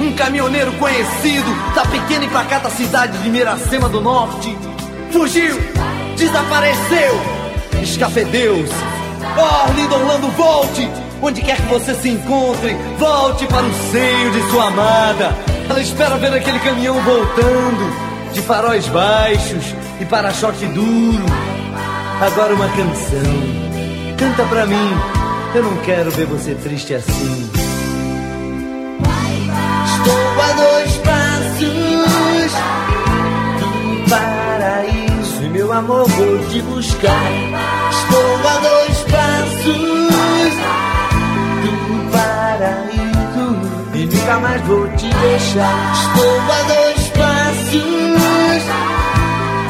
um caminhoneiro conhecido da pequena e pacata cidade de Miracema do Norte, fugiu, desapareceu, escafedeu-se. Oh, Arlindo Orlando, volte! Onde quer que você se encontre, volte para o seio de sua amada. Ela espera ver aquele caminhão voltando, de faróis baixos e para-choque duro. Agora uma canção. Canta pra mim. Eu não quero ver você triste assim. Amor vou te buscar. Estou a dois passos do paraíso e nunca mais vou te deixar. Estou a dois passos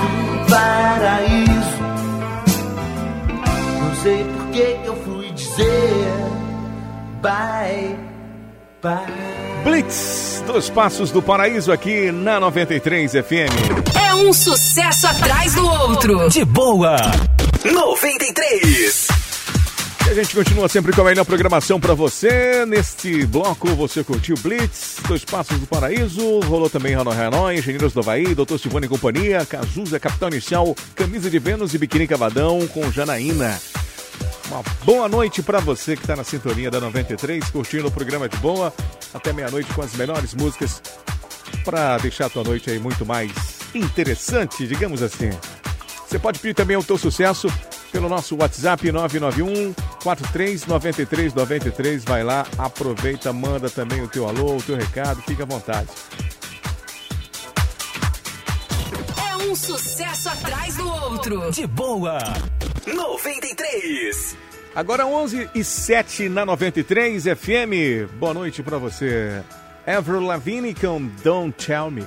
do paraíso. Não sei por que eu fui dizer bye, bye. Blitz, dos passos do paraíso aqui na 93 FM. Um sucesso atrás do outro. De boa. 93. E a gente continua sempre com a melhor programação para você. Neste bloco você curtiu Blitz, Dois Passos do Paraíso, rolou também Hanoi Hanoi, Engenheiros do Havaí, Doutor Silvano e Companhia, Cazuza, Capital Inicial, Camisa de Vênus e Biquíni Cavadão com Janaína. Uma boa noite para você que está na sintonia da 93, curtindo o programa de boa, até meia-noite com as melhores músicas para deixar a tua noite aí muito mais interessante, digamos assim. Você pode pedir também o teu sucesso pelo nosso WhatsApp 991 439393. Vai lá, aproveita, manda também o teu alô, o teu recado, fica à vontade. É um sucesso atrás do outro. De boa. 93. Agora 11 e 7 na 93 FM. Boa noite para você. Avril Lavigne com Don't Tell Me.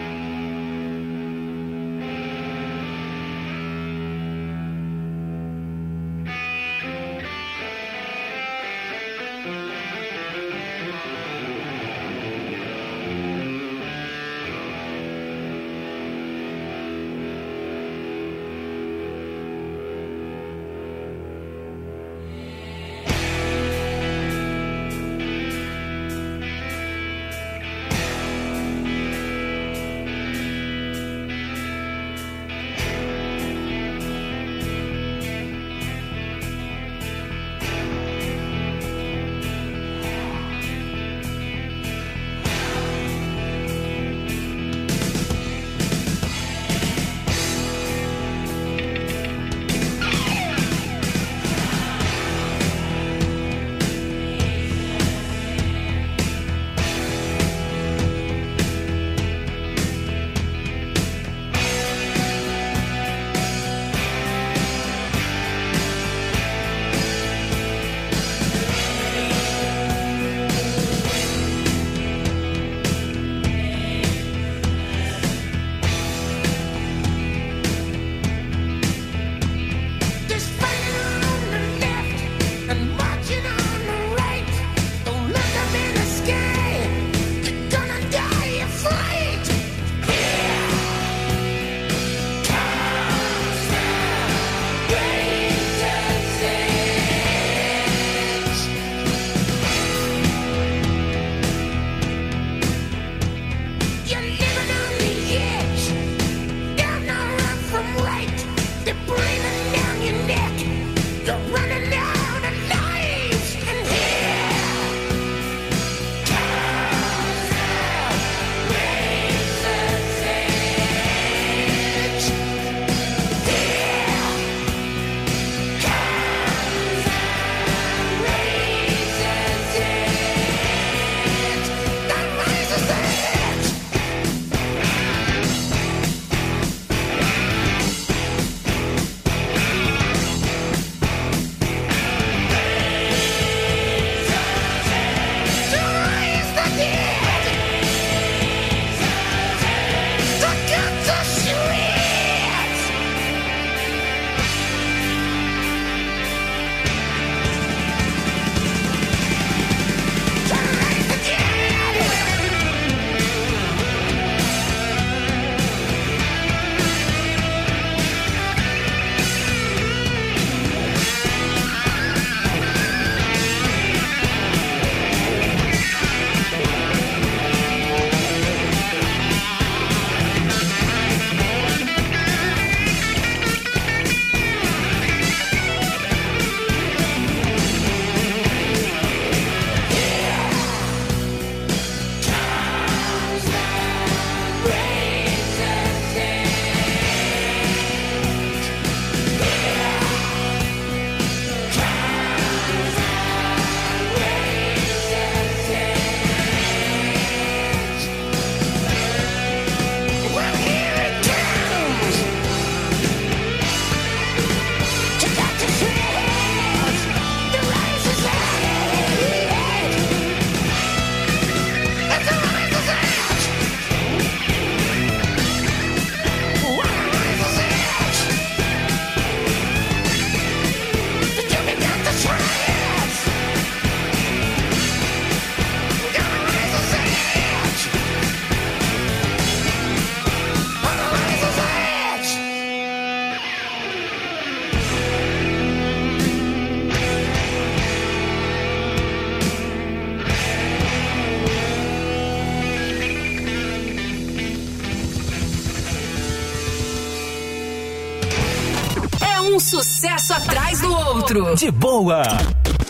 Outro. De boa.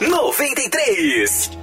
93.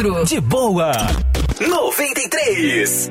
De boa. 93.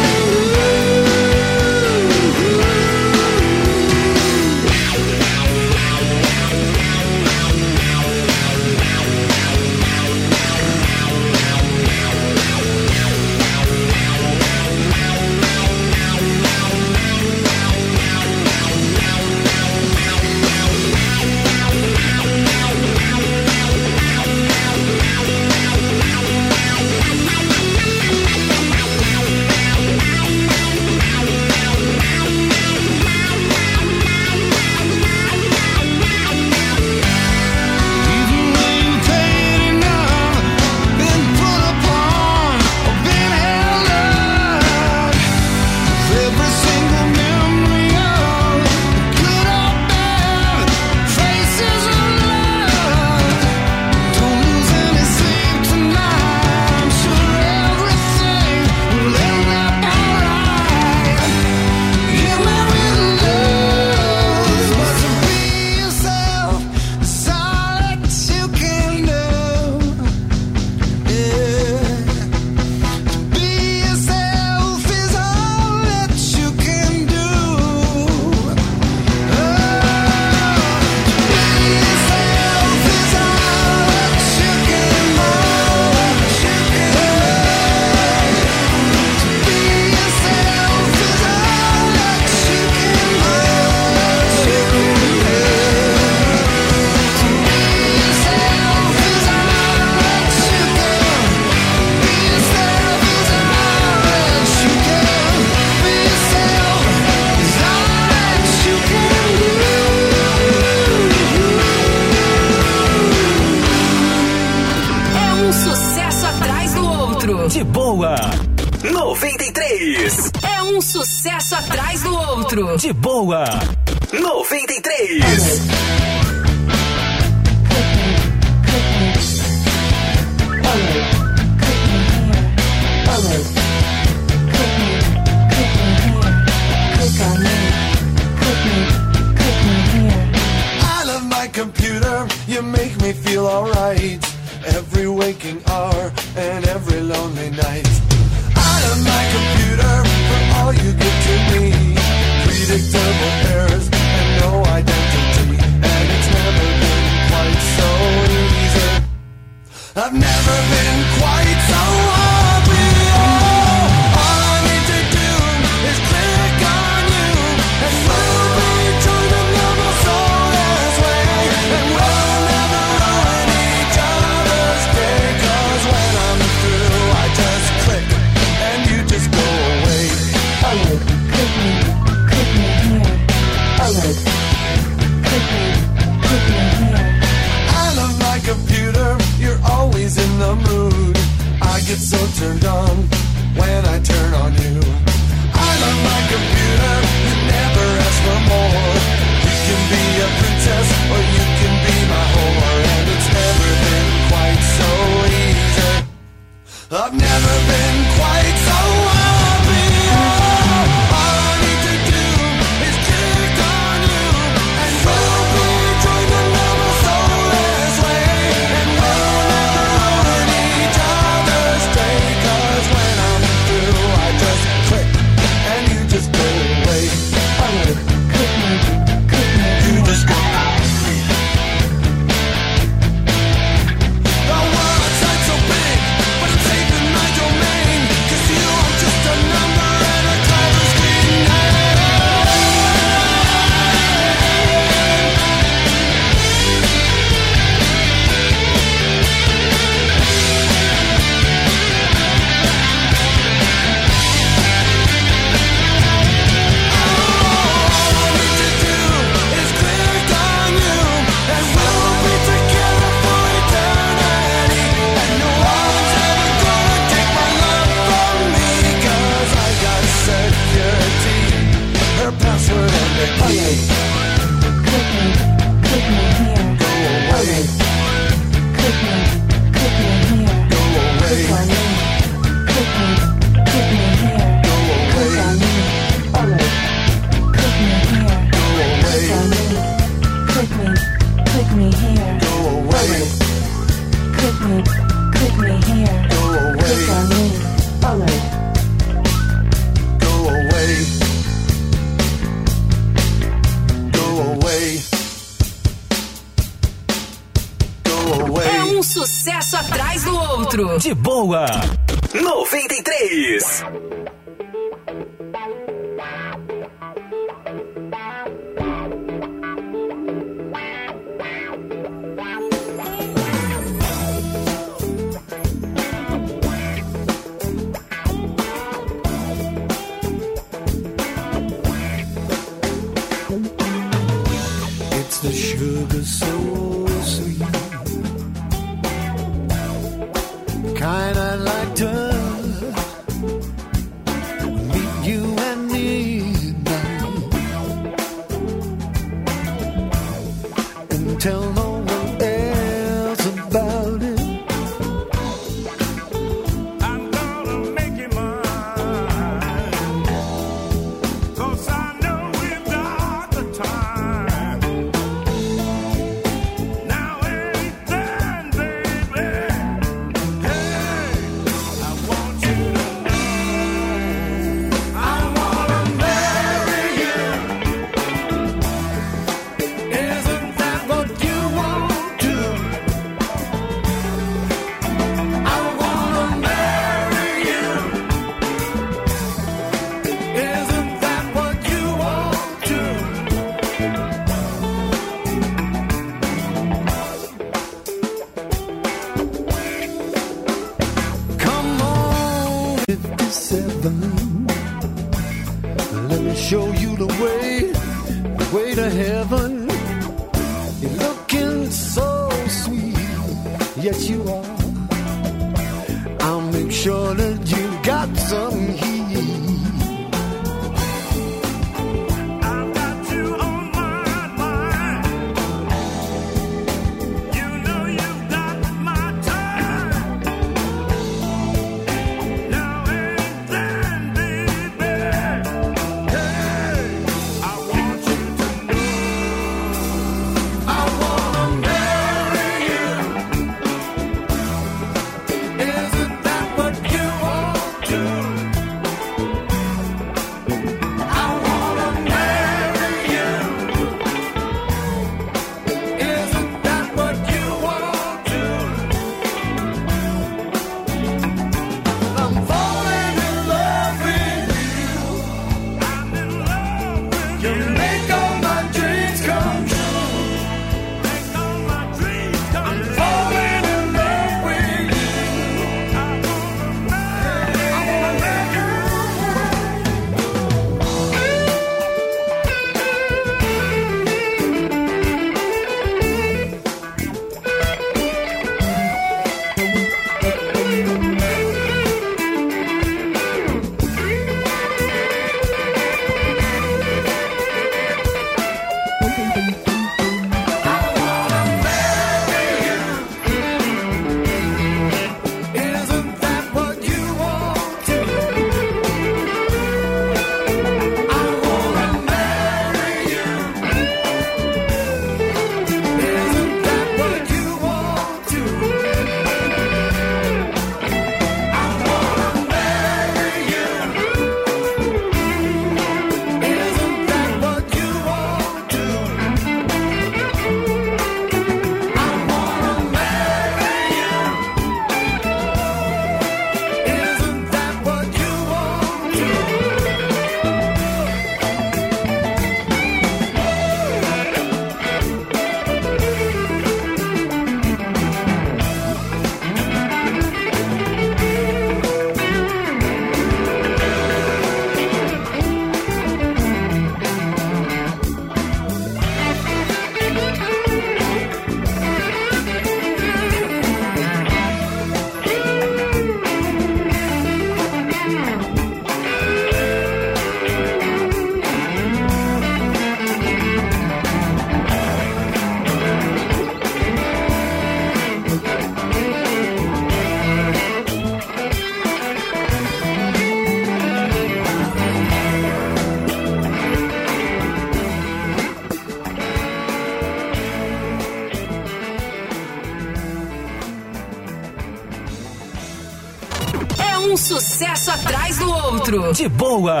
Outro. De boa.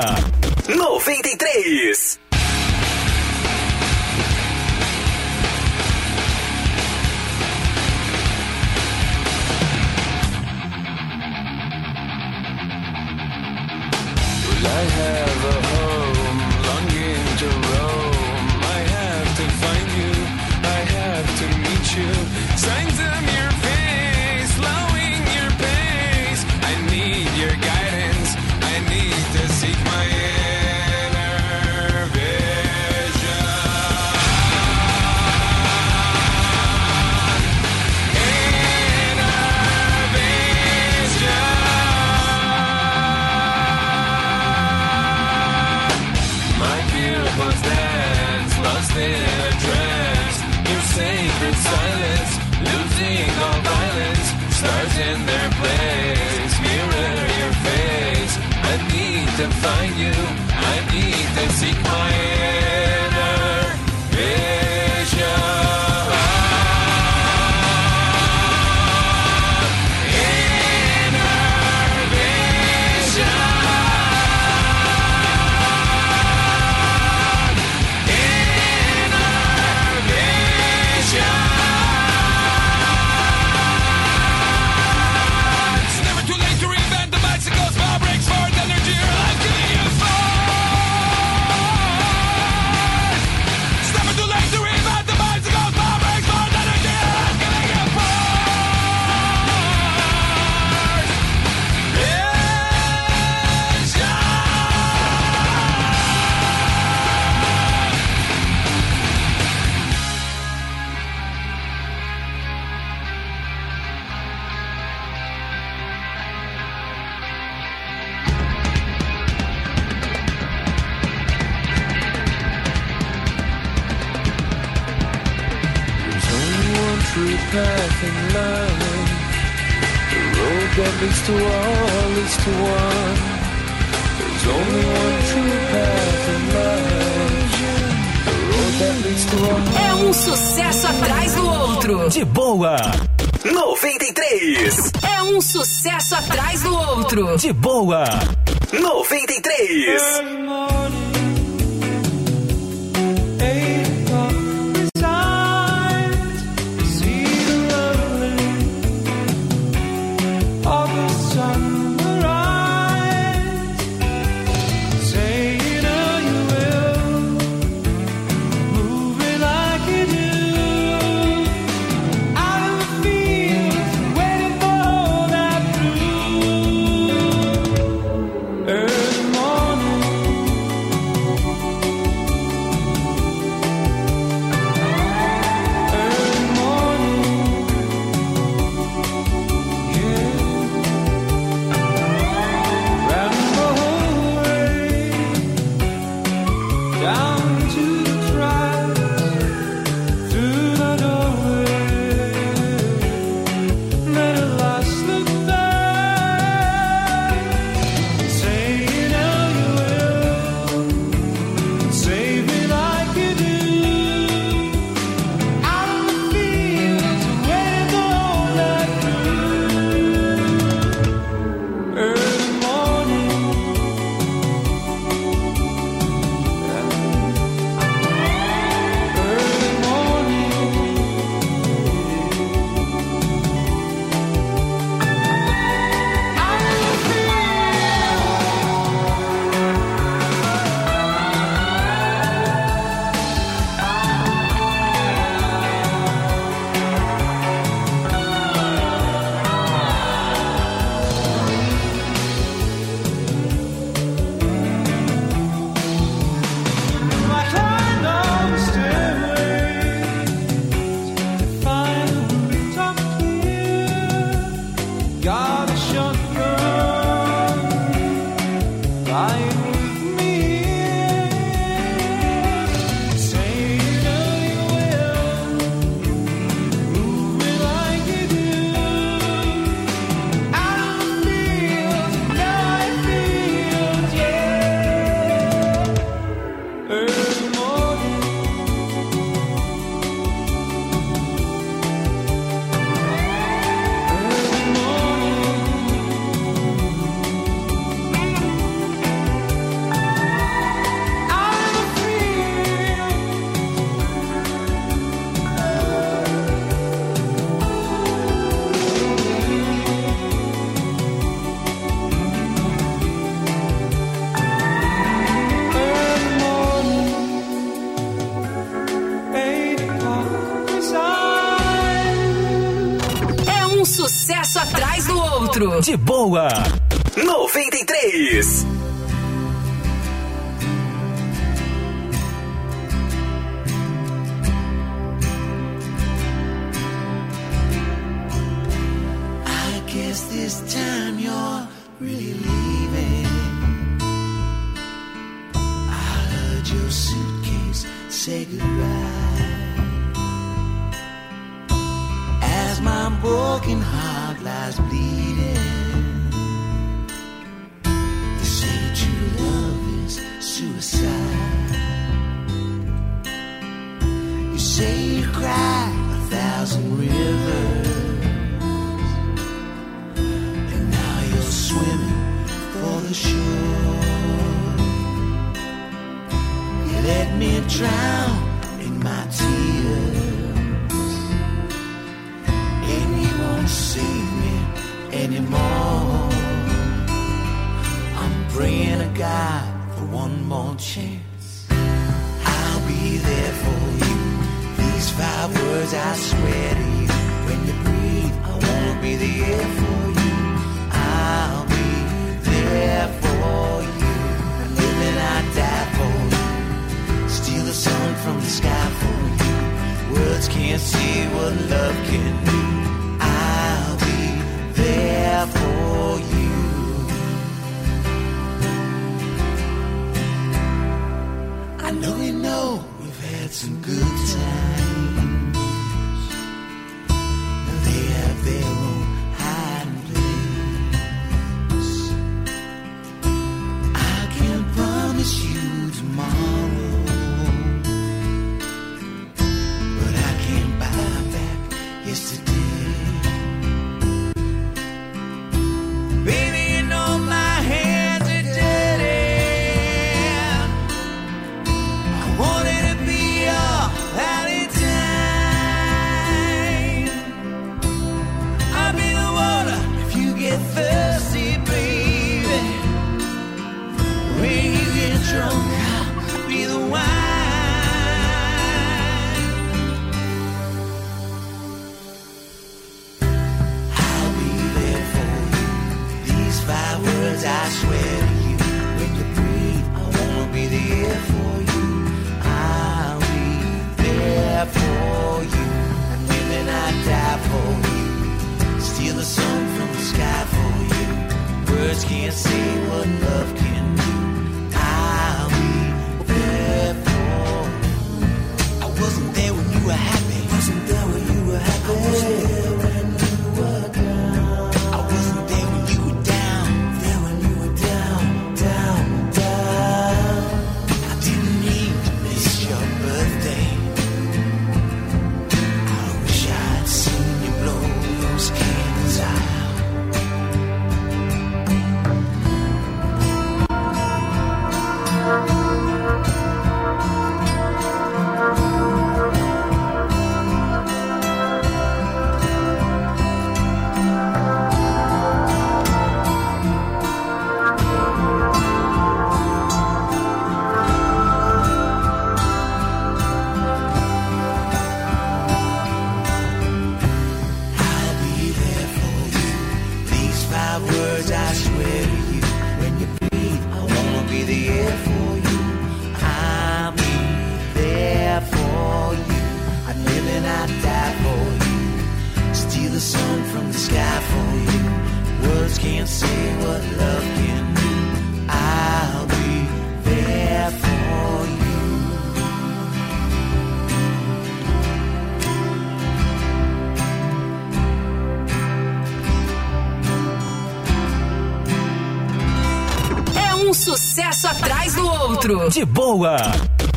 Outro. De boa.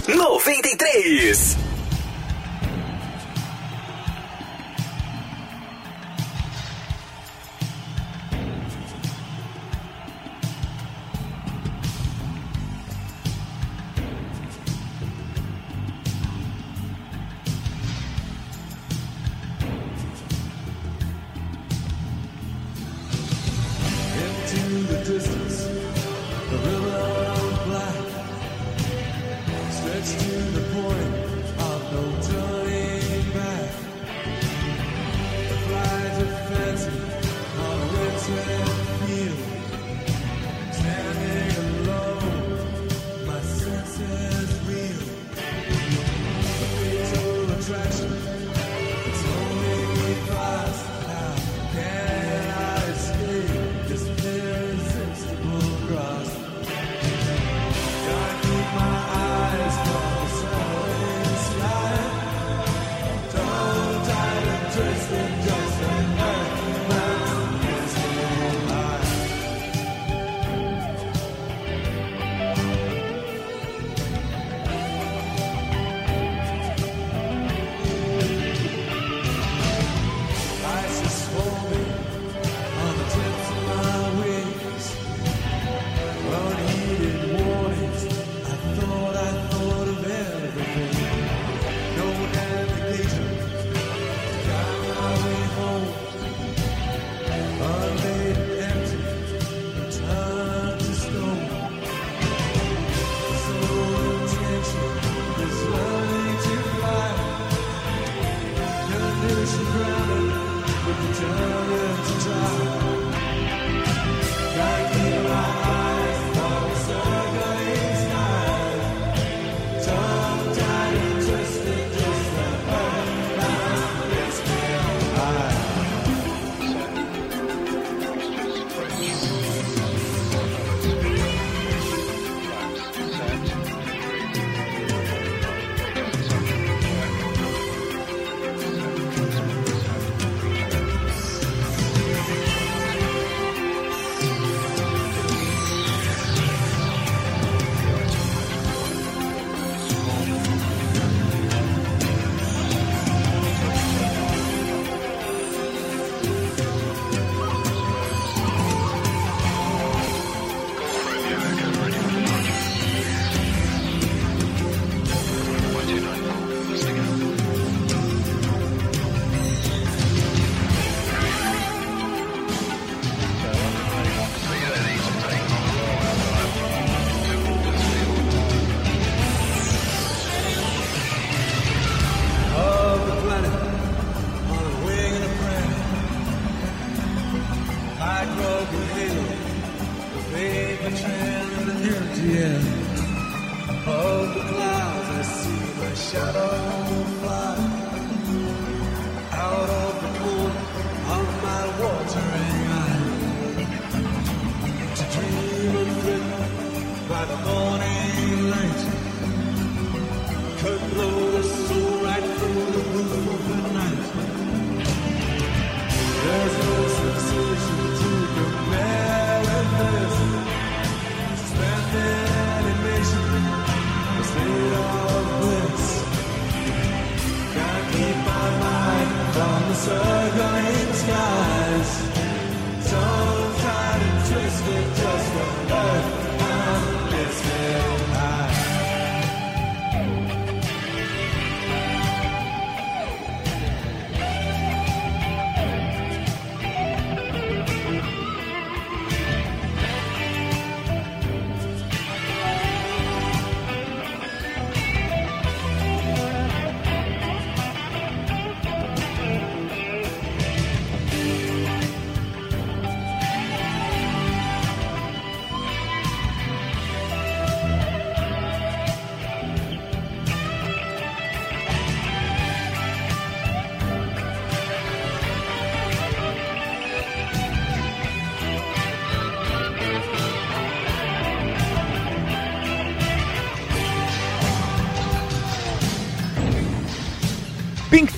93.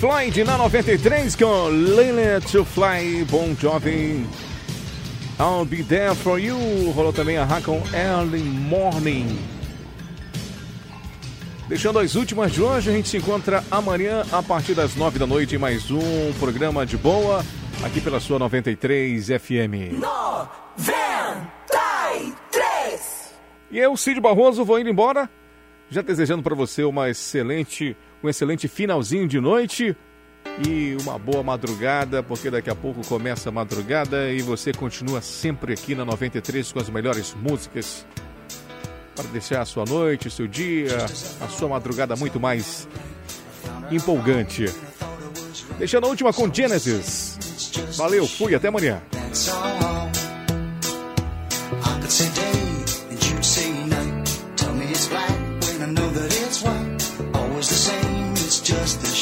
Floyd na 93 com Learn to Fly, Bon Jovi. I'll be there for you. Rolou também a Hack Early Morning. Deixando as últimas de hoje, a gente se encontra amanhã a partir das 9 da noite em mais um programa de boa aqui pela sua 93 FM. 93! E eu, Cid Barroso, vou indo embora, já desejando para você uma excelente, um excelente finalzinho de noite e uma boa madrugada, porque daqui a pouco começa a madrugada e você continua sempre aqui na 93 com as melhores músicas para deixar a sua noite, seu dia, a sua madrugada muito mais empolgante. Deixando a última com Genesis. Valeu, fui, até amanhã. The same, just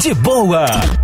de boa.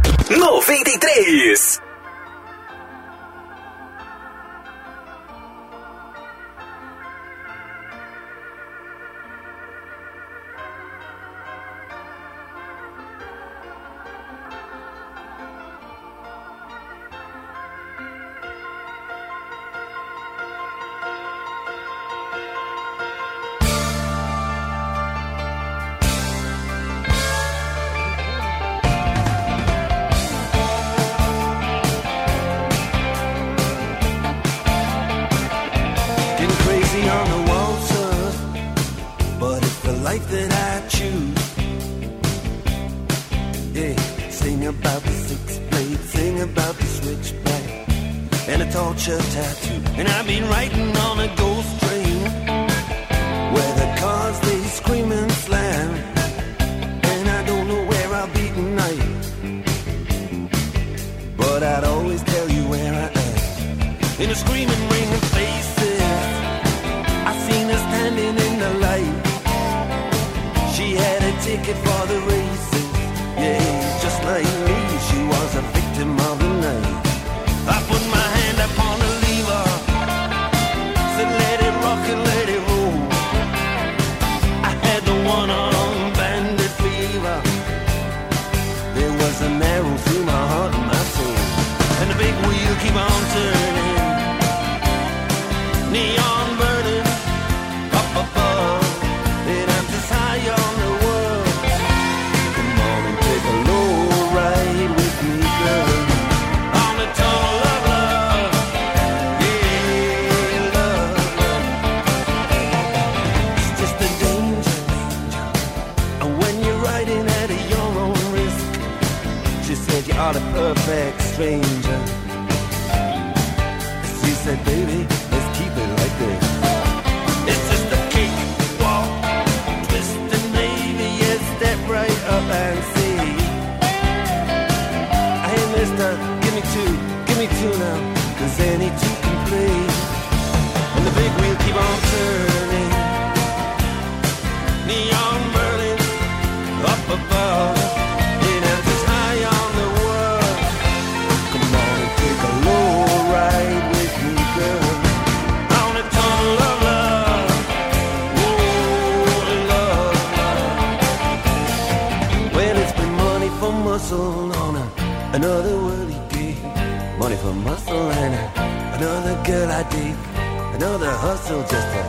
a perfect stranger. She said, baby, let's keep it like this. It's just a cake walk, twist and maybe yes, step right up and see. Hey, mister, give me two, give me two now, cause any two can play. And the big wheel keep on turning. Another world he gave, money for muscle and another girl I date, another hustle just to,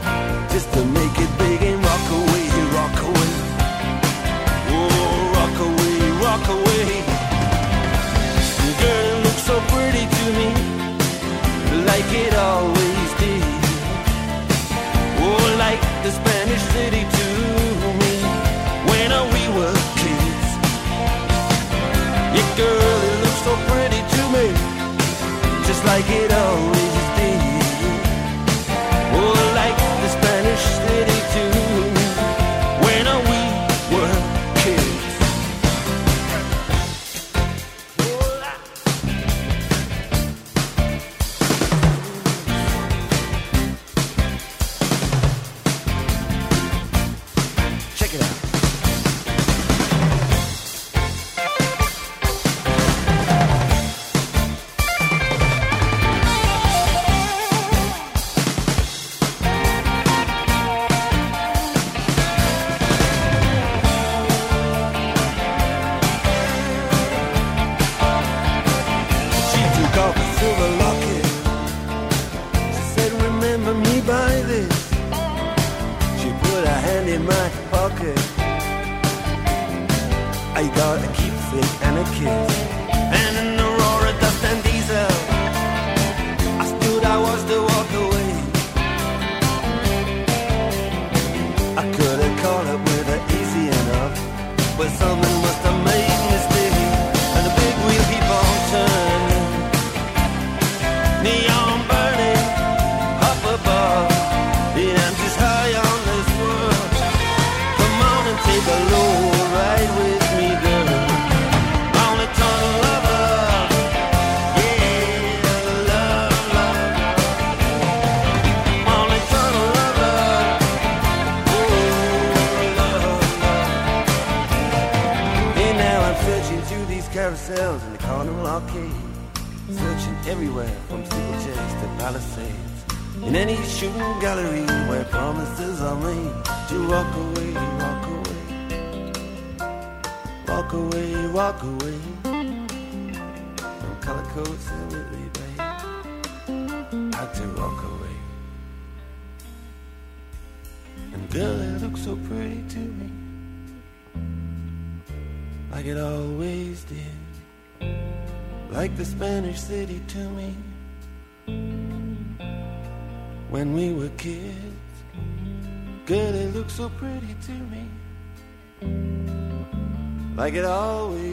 just to make it big and rock away, rock away. Oh, rock away, rock away. The girl looks so pretty to me, like it always did. Oh, like the Spanish city to me when we were kids. Yeah, girl. like it all. So pretty to me. Like it always